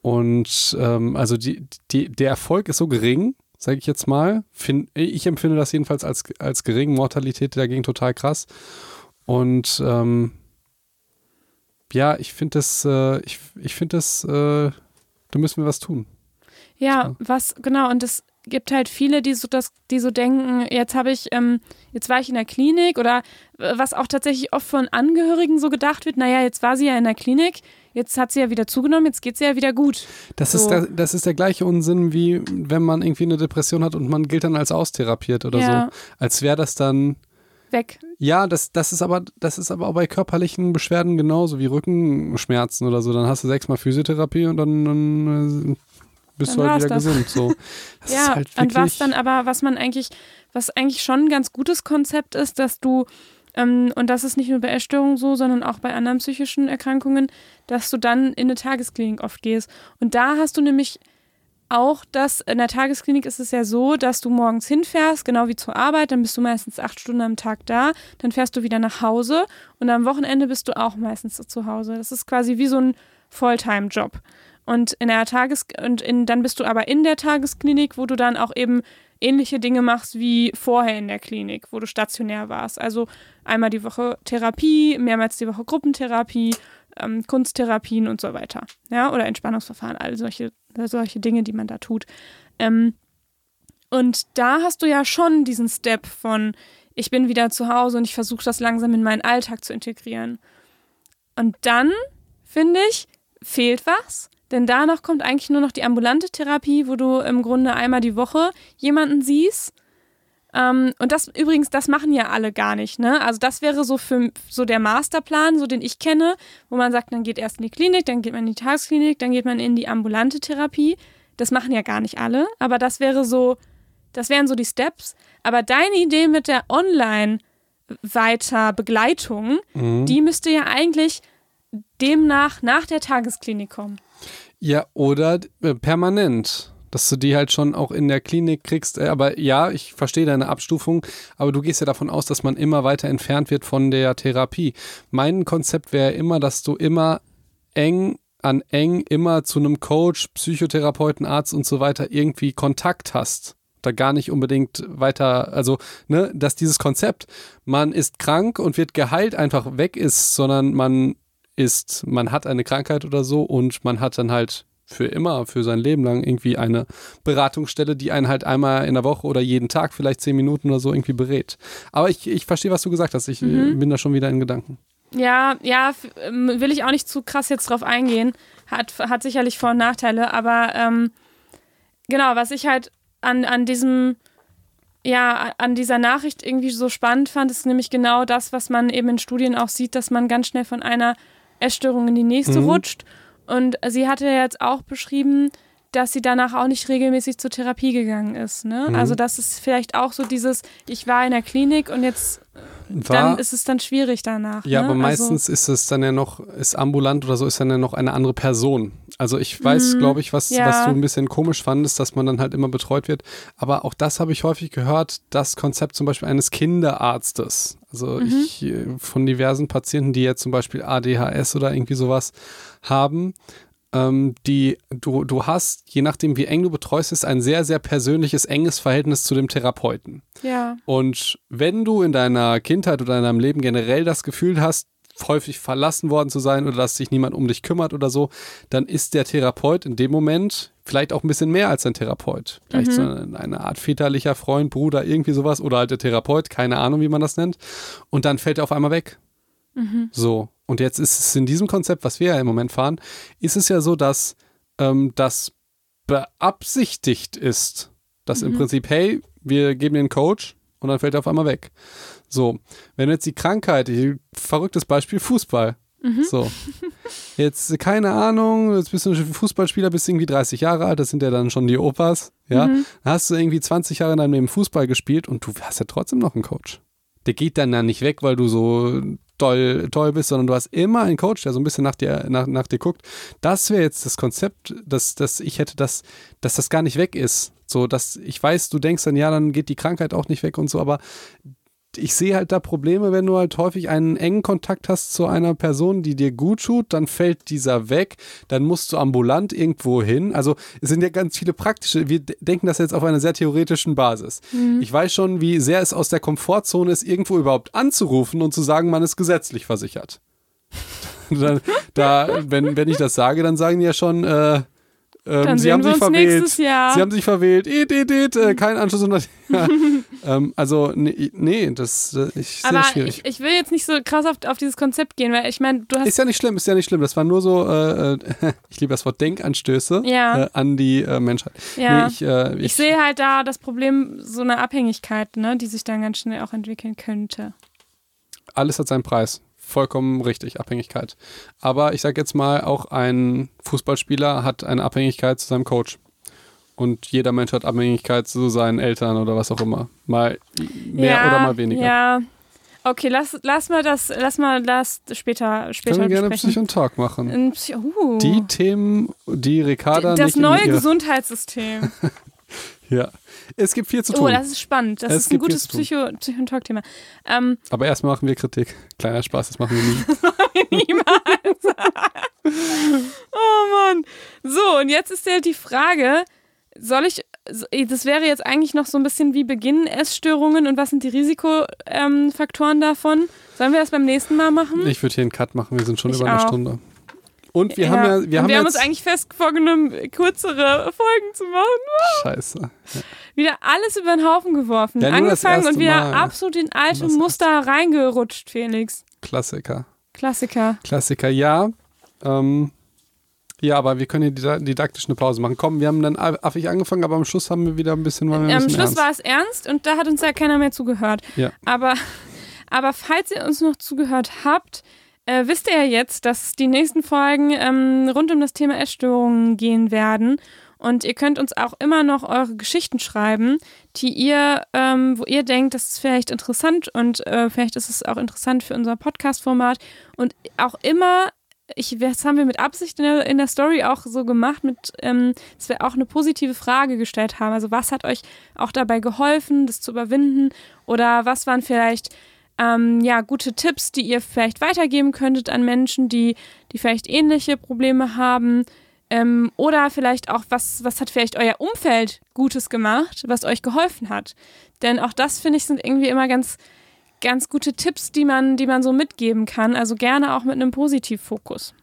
Und ähm, also die, die, der Erfolg ist so gering, sage ich jetzt mal. Find, ich empfinde das jedenfalls als, als gering. Mortalität dagegen total krass. Und ähm, ja, ich finde das, äh, ich, ich finde das, äh, da müssen wir was tun. Ja, so. was, genau, und es gibt halt viele, die so das, die so denken, jetzt habe ich, ähm, jetzt war ich in der Klinik oder äh, was auch tatsächlich oft von Angehörigen so gedacht wird, naja, jetzt war sie ja in der Klinik, jetzt hat sie ja wieder zugenommen, jetzt geht sie ja wieder gut. Das, so. ist, der, das ist der gleiche Unsinn, wie wenn man irgendwie eine Depression hat und man gilt dann als austherapiert oder ja. so. Als wäre das dann weg. Ja, das, das ist aber, das ist aber auch bei körperlichen Beschwerden genauso wie Rückenschmerzen oder so. Dann hast du sechsmal Physiotherapie und dann, dann äh, bist dann du halt wieder das. gesund. So. ja, halt und was dann aber, was man eigentlich, was eigentlich schon ein ganz gutes Konzept ist, dass du, ähm, und das ist nicht nur bei Essstörungen so, sondern auch bei anderen psychischen Erkrankungen, dass du dann in eine Tagesklinik oft gehst. Und da hast du nämlich auch, dass in der Tagesklinik ist es ja so, dass du morgens hinfährst, genau wie zur Arbeit, dann bist du meistens acht Stunden am Tag da, dann fährst du wieder nach Hause und am Wochenende bist du auch meistens zu Hause. Das ist quasi wie so ein Volltime-Job. Und in der Tages und in, dann bist du aber in der Tagesklinik, wo du dann auch eben ähnliche Dinge machst wie vorher in der Klinik, wo du stationär warst. Also einmal die Woche Therapie, mehrmals die Woche Gruppentherapie, ähm, Kunsttherapien und so weiter. Ja, oder Entspannungsverfahren, all solche, solche Dinge, die man da tut. Ähm, und da hast du ja schon diesen Step von, ich bin wieder zu Hause und ich versuche das langsam in meinen Alltag zu integrieren. Und dann, finde ich, fehlt was. Denn danach kommt eigentlich nur noch die ambulante Therapie, wo du im Grunde einmal die Woche jemanden siehst. Ähm, und das übrigens, das machen ja alle gar nicht. Ne? Also das wäre so für so der Masterplan, so den ich kenne, wo man sagt, dann geht erst in die Klinik, dann geht man in die Tagesklinik, dann geht man in die ambulante Therapie. Das machen ja gar nicht alle, aber das wäre so, das wären so die Steps. Aber deine Idee mit der Online weiter Begleitung, mhm. die müsste ja eigentlich demnach nach der Tagesklinik kommen. Ja, oder äh, permanent. Dass du die halt schon auch in der Klinik kriegst. Äh, aber ja, ich verstehe deine Abstufung, aber du gehst ja davon aus, dass man immer weiter entfernt wird von der Therapie. Mein Konzept wäre immer, dass du immer eng an eng immer zu einem Coach, Psychotherapeuten, Arzt und so weiter irgendwie Kontakt hast. Da gar nicht unbedingt weiter, also, ne, dass dieses Konzept, man ist krank und wird geheilt, einfach weg ist, sondern man ist, man hat eine Krankheit oder so und man hat dann halt für immer, für sein Leben lang irgendwie eine Beratungsstelle, die einen halt einmal in der Woche oder jeden Tag, vielleicht zehn Minuten oder so irgendwie berät. Aber ich, ich verstehe, was du gesagt hast. Ich mhm. bin da schon wieder in Gedanken. Ja, ja, ähm, will ich auch nicht zu krass jetzt drauf eingehen. Hat, hat sicherlich Vor- und Nachteile, aber ähm, genau, was ich halt an, an diesem, ja, an dieser Nachricht irgendwie so spannend fand, ist nämlich genau das, was man eben in Studien auch sieht, dass man ganz schnell von einer Essstörung in die nächste mhm. rutscht. Und sie hatte jetzt auch beschrieben, dass sie danach auch nicht regelmäßig zur Therapie gegangen ist. Ne? Mhm. Also das ist vielleicht auch so dieses, ich war in der Klinik und jetzt war, dann ist es dann schwierig danach. Ja, ne? aber meistens also, ist es dann ja noch, ist ambulant oder so, ist dann ja noch eine andere Person. Also ich weiß, mhm, glaube ich, was, ja. was du ein bisschen komisch fandest, dass man dann halt immer betreut wird. Aber auch das habe ich häufig gehört, das Konzept zum Beispiel eines Kinderarztes. Also mhm. ich äh, von diversen Patienten, die jetzt zum Beispiel ADHS oder irgendwie sowas haben, ähm, die du, du hast, je nachdem wie eng du betreust, ist ein sehr, sehr persönliches, enges Verhältnis zu dem Therapeuten. Ja. Und wenn du in deiner Kindheit oder in deinem Leben generell das Gefühl hast, häufig verlassen worden zu sein oder dass sich niemand um dich kümmert oder so, dann ist der Therapeut in dem Moment vielleicht auch ein bisschen mehr als ein Therapeut. Vielleicht mhm. so eine, eine, Art väterlicher Freund, Bruder, irgendwie sowas oder halt der Therapeut, keine Ahnung, wie man das nennt. Und dann fällt er auf einmal weg. Mhm. So. Und jetzt ist es in diesem Konzept, was wir ja im Moment fahren, ist es ja so, dass ähm, das beabsichtigt ist, dass mhm. im Prinzip, hey, wir geben den Coach und dann fällt er auf einmal weg. So, wenn jetzt die Krankheit, verrücktes Beispiel, Fußball. Mhm. So. Jetzt, keine Ahnung, jetzt bist du ein Fußballspieler, bist irgendwie 30 Jahre alt, das sind ja dann schon die Opas, ja. Mhm. Dann hast du irgendwie 20 Jahre in deinem Leben Fußball gespielt und du hast ja trotzdem noch einen Coach. Der geht dann ja nicht weg, weil du so toll, toll bist, sondern du hast immer einen Coach, der so ein bisschen nach dir, nach, nach dir guckt. Das wäre jetzt das Konzept, dass, dass ich hätte, dass, dass das gar nicht weg ist. So, dass ich weiß, du denkst dann, ja, dann geht die Krankheit auch nicht weg und so, aber ich sehe halt da Probleme, wenn du halt häufig einen engen Kontakt hast zu einer Person, die dir gut tut, dann fällt dieser weg, dann musst du ambulant irgendwo hin. Also es sind ja ganz viele praktische, wir denken das jetzt auf einer sehr theoretischen Basis. Mhm. Ich weiß schon, wie sehr es aus der Komfortzone ist, irgendwo überhaupt anzurufen und zu sagen, man ist gesetzlich versichert. dann, da, wenn, wenn ich das sage, dann sagen die ja schon, äh, ähm, sie haben sich verwählt. Sie haben sich verwählt. Ed, ed, ed, äh, kein Anschluss. Unter ja. Ähm, also, nee, nee das äh, ich Aber schwierig. Ich, ich, will jetzt nicht so krass auf, auf dieses Konzept gehen, weil ich meine, du hast. Ist ja nicht schlimm, ist ja nicht schlimm. Das war nur so, äh, äh ich liebe das Wort Denkanstöße ja. Äh, an die äh, Menschheit. Ja. Nee, ich, ich, ich sehe halt da das Problem, so eine Abhängigkeit, ne, die sich dann ganz schnell auch entwickeln könnte. Alles hat seinen Preis vollkommen richtig, Abhängigkeit. Aber ich sage jetzt mal, auch ein Fußballspieler hat eine Abhängigkeit zu seinem Coach. Und jeder Mensch hat Abhängigkeit zu seinen Eltern oder was auch immer. Mal mehr ja, oder mal weniger. Ja, Okay, lass, lass mal das, lass mal das später, später Können wir gerne besprechen. Psych Talk machen. Psy uh. Die Themen, die Ricarda das nicht neue Gesundheitssystem. Ja. Es gibt viel zu Oh, tun. das ist spannend. Das Es ist ein gutes Psycho, Psycho und Talk-Thema. Ähm, Aber erstmal machen wir Kritik. Kleiner Spaß, das machen wir nie. niemals. oh Mann. So, und jetzt ist ja die Frage, soll ich, das wäre jetzt eigentlich noch so ein bisschen wie Beginn Essstörungen und was sind die Risikofaktoren davon? Sollen wir das beim nächsten Mal machen? Ich würde hier einen Cut machen, wir sind schon Ich über eine auch. Stunde. Und wir Ja. haben ja, wir und haben wir haben uns eigentlich fest vorgenommen, kürzere Folgen zu machen. Scheiße. Wieder alles über den Haufen geworfen. Ja, Angefangen und wieder Mal. absolut in alte Muster reingerutscht, Felix. Klassiker. Klassiker. Klassiker, ja. Ähm, ja, aber wir können hier dida- didaktisch eine Pause machen. Komm, wir haben dann affig angefangen, aber am Schluss haben wir wieder ein bisschen, waren Am Schluss ernst. war es ernst und da hat uns ja keiner mehr zugehört. Ja. Aber, aber falls ihr uns noch zugehört habt, äh, wisst ihr ja jetzt, dass die nächsten Folgen ähm, rund um das Thema Essstörungen gehen werden. Und ihr könnt uns auch immer noch eure Geschichten schreiben, die ihr, ähm, wo ihr denkt, das ist vielleicht interessant und äh, vielleicht ist es auch interessant für unser Podcast-Format. Und auch immer, ich, das haben wir mit Absicht in der, in der Story auch so gemacht, mit, ähm, dass wir auch eine positive Frage gestellt haben. Also was hat euch auch dabei geholfen, das zu überwinden? Oder was waren vielleicht ähm, ja, gute Tipps, die ihr vielleicht weitergeben könntet an Menschen, die, die vielleicht ähnliche Probleme haben? Ähm, oder vielleicht auch, was, was hat vielleicht euer Umfeld Gutes gemacht, was euch geholfen hat? Denn auch das, finde ich, sind irgendwie immer ganz, ganz gute Tipps, die man, die man so mitgeben kann. Also gerne auch mit einem Positivfokus.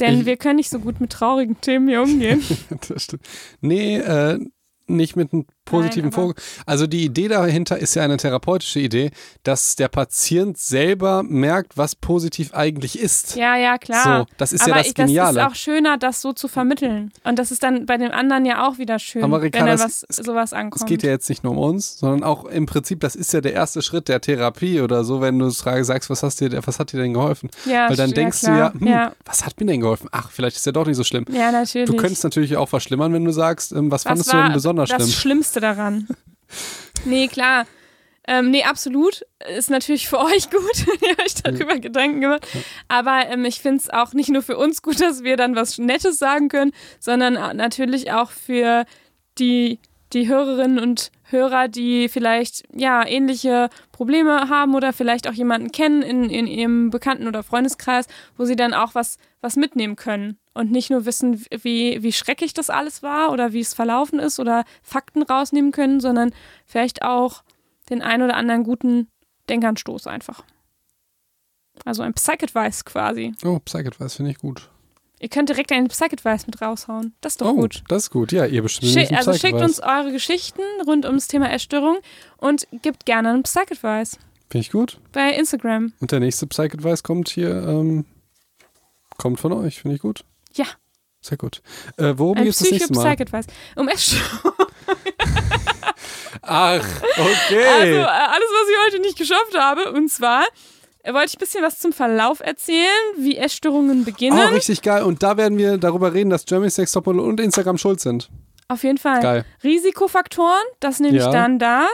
Denn Ich- wir können nicht so gut mit traurigen Themen hier umgehen. das stimmt. Nee, äh, nicht mit einem positiven Fokus. Also die Idee dahinter ist ja eine therapeutische Idee, dass der Patient selber merkt, was positiv eigentlich ist. ja, ja, klar. So, das ist Aber ja das ich, das Geniale. ist auch schöner, das so zu vermitteln. Und das ist dann bei dem anderen ja auch wieder schön, Aber wenn es- was, es- sowas ankommt. Es geht ja jetzt nicht nur um uns, sondern auch im Prinzip, das ist ja der erste Schritt der Therapie oder so, wenn du sagst, was, hast dir, was hat dir denn geholfen? ja, Weil dann denkst klar. du ja, hm, ja, was hat mir denn geholfen? Ach, vielleicht ist ja doch nicht so schlimm. ja, natürlich. Du könntest natürlich auch verschlimmern, wenn du sagst, ähm, was, Was fandest du denn besonders das schlimm? Schlimmste daran? nee, klar. Ähm, nee, absolut. Ist natürlich für euch gut, wenn ihr euch darüber Gedanken gemacht Aber ähm, ich finde es auch nicht nur für uns gut, dass wir dann was Nettes sagen können, sondern natürlich auch für die, die Hörerinnen und Hörer, die vielleicht ja ähnliche Probleme haben oder vielleicht auch jemanden kennen in, in ihrem Bekannten- oder Freundeskreis, wo sie dann auch was, was mitnehmen können und nicht nur wissen, wie, wie schrecklich das alles war oder wie es verlaufen ist oder Fakten rausnehmen können, sondern vielleicht auch den ein oder anderen guten Denkanstoß einfach. Also ein Psych-Advice quasi. Oh, Psych-Advice finde ich gut. Ihr könnt direkt einen Psych-Advice mit raushauen. Das ist doch oh, gut. das ist gut. Ja, ihr bestimmt Schick, einen also schickt uns eure Geschichten rund ums Thema Essstörung und gebt gerne einen Psych-Advice Finde ich gut. bei Instagram. Und der nächste Psych-Advice kommt hier, ähm, kommt von euch. Finde ich gut. Ja. Sehr gut. Äh, worum geht es das nächste Mal? Psycho-Psych-Advice. Um Essstörung. Ach, okay. Also äh, alles, was ich heute nicht geschafft habe. Und zwar äh, wollte ich ein bisschen was zum Verlauf erzählen, wie Essstörungen beginnen. Oh, richtig geil. Und da werden wir darüber reden, dass Germany Sex Topmodel und Instagram schuld sind. Auf jeden Fall. Geil. Risikofaktoren, das nehme Ja. ich dann da.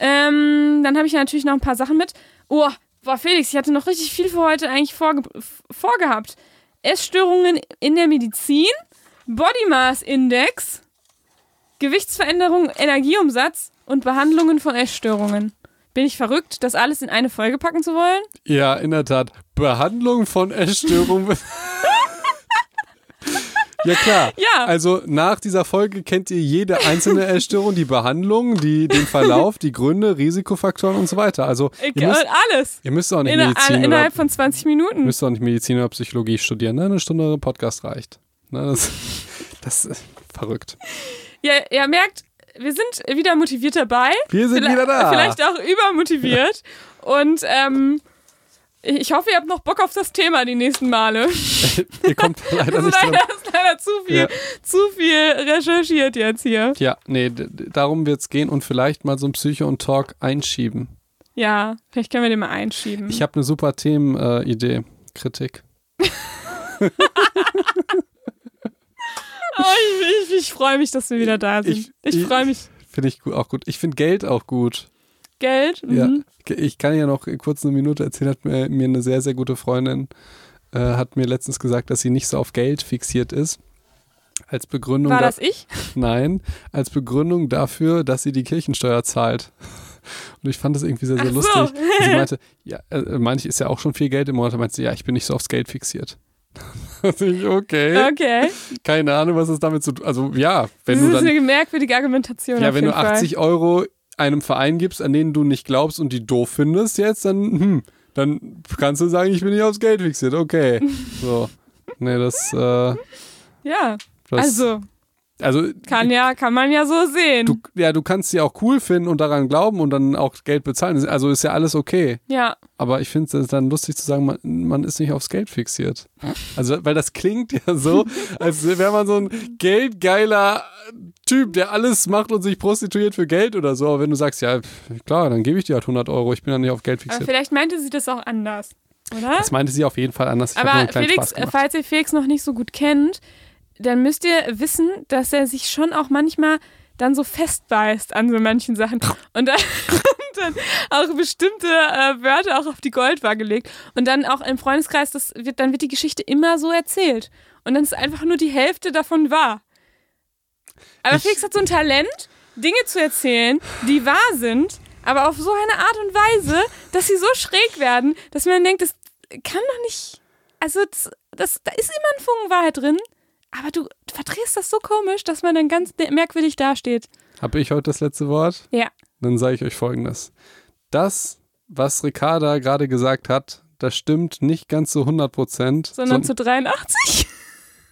Ähm, dann habe ich natürlich noch ein paar Sachen mit. Oh, boah, Felix, ich hatte noch richtig viel für heute eigentlich vorge vorgehabt. Essstörungen in der Medizin, Body Mass Index, Gewichtsveränderung, Energieumsatz und Behandlungen von Essstörungen. Bin ich verrückt, das alles in eine Folge packen zu wollen? Ja, in der Tat. Behandlung von Essstörungen. ja, klar. Ja. Also nach dieser Folge kennt ihr jede einzelne Essstörung, die Behandlung, die, den Verlauf, die Gründe, Risikofaktoren und so weiter. Also ihr müsst, alles. ihr müsst auch nicht Inner Medizin oder, innerhalb von 20 Minuten. müsst auch nicht Medizin oder Psychologie studieren. Ne? Eine Stunde Podcast reicht. Ne? Das, das ist verrückt. Ja, ihr merkt, wir sind wieder motiviert dabei. Wir sind Vielleicht- wieder da. Vielleicht auch übermotiviert. Und ähm, ich hoffe, ihr habt noch Bock auf das Thema die nächsten Male. ihr kommt leider nicht leider, ist leider zu viel, Ja. zu viel recherchiert jetzt hier. Ja, nee, darum wird es gehen und vielleicht mal so ein Psycho und Talk einschieben. Ja, vielleicht können wir den mal einschieben. Ich habe eine super Themenidee. Kritik. oh, ich ich, ich freue mich, dass wir wieder da sind. Ich- Ich, freue mich. Finde ich auch gut. Ich finde Geld auch gut. Geld. Ja, Mhm. ich kann ja noch kurz eine Minute erzählen, hat mir, mir eine sehr, sehr gute Freundin, äh, hat mir letztens gesagt, dass sie nicht so auf Geld fixiert ist. Als Begründung, War da- das ich? nein, als Begründung dafür, dass sie die Kirchensteuer zahlt. Und ich fand das irgendwie sehr, sehr so. lustig. Und sie meinte, ja, äh, manche ist ja auch schon viel Geld im Monat, meinte sie, ja, ich bin nicht so aufs Geld fixiert. Ich, okay, Okay. keine Ahnung, was das damit zu tun Also ja, wenn das du ist dann eine merkwürdige Argumentation. Ja, wenn du 80 Euro einem Verein gibst, an denen du nicht glaubst und die doof findest jetzt, dann, hm, dann kannst du sagen, ich bin nicht aufs Geld fixiert. Okay. So. Nee, das, äh. Ja, das also also kann ja, kann man ja so sehen. du, ja, du kannst sie auch cool finden und daran glauben und dann auch Geld bezahlen. Also ist ja alles okay. ja, Aber ich finde es dann lustig zu sagen, man, man ist nicht aufs Geld fixiert. Also, weil das klingt ja so, als wäre man so ein geldgeiler Typ, der alles macht und sich prostituiert für Geld oder so. Aber wenn du sagst, ja, klar, dann gebe ich dir halt 100 Euro, ich bin dann nicht auf Geld aber fixiert. vielleicht meinte sie das auch anders, oder? Das meinte sie auf jeden Fall anders. Ich Aber Felix, gemacht. falls ihr Felix noch nicht so gut kennt, dann müsst ihr wissen, dass er sich schon auch manchmal dann so festbeißt an so manchen Sachen und dann, dann auch bestimmte äh, Wörter auch auf die Goldwaage legt und dann auch im Freundeskreis, das wird, dann wird die Geschichte immer so erzählt und dann ist einfach nur die Hälfte davon wahr. Aber Ich- Felix hat so ein Talent, Dinge zu erzählen, die wahr sind, aber auf so eine Art und Weise, dass sie so schräg werden, dass man denkt, das kann doch nicht. Also, das, das, da ist immer ein Funken Wahrheit drin, aber du verdrehst das so komisch, dass man dann ganz merkwürdig dasteht. Habe ich heute das letzte Wort? Ja. Dann sage ich euch folgendes. Das, was Ricarda gerade gesagt hat, das stimmt nicht ganz zu 100 Prozent. Sondern zu 83?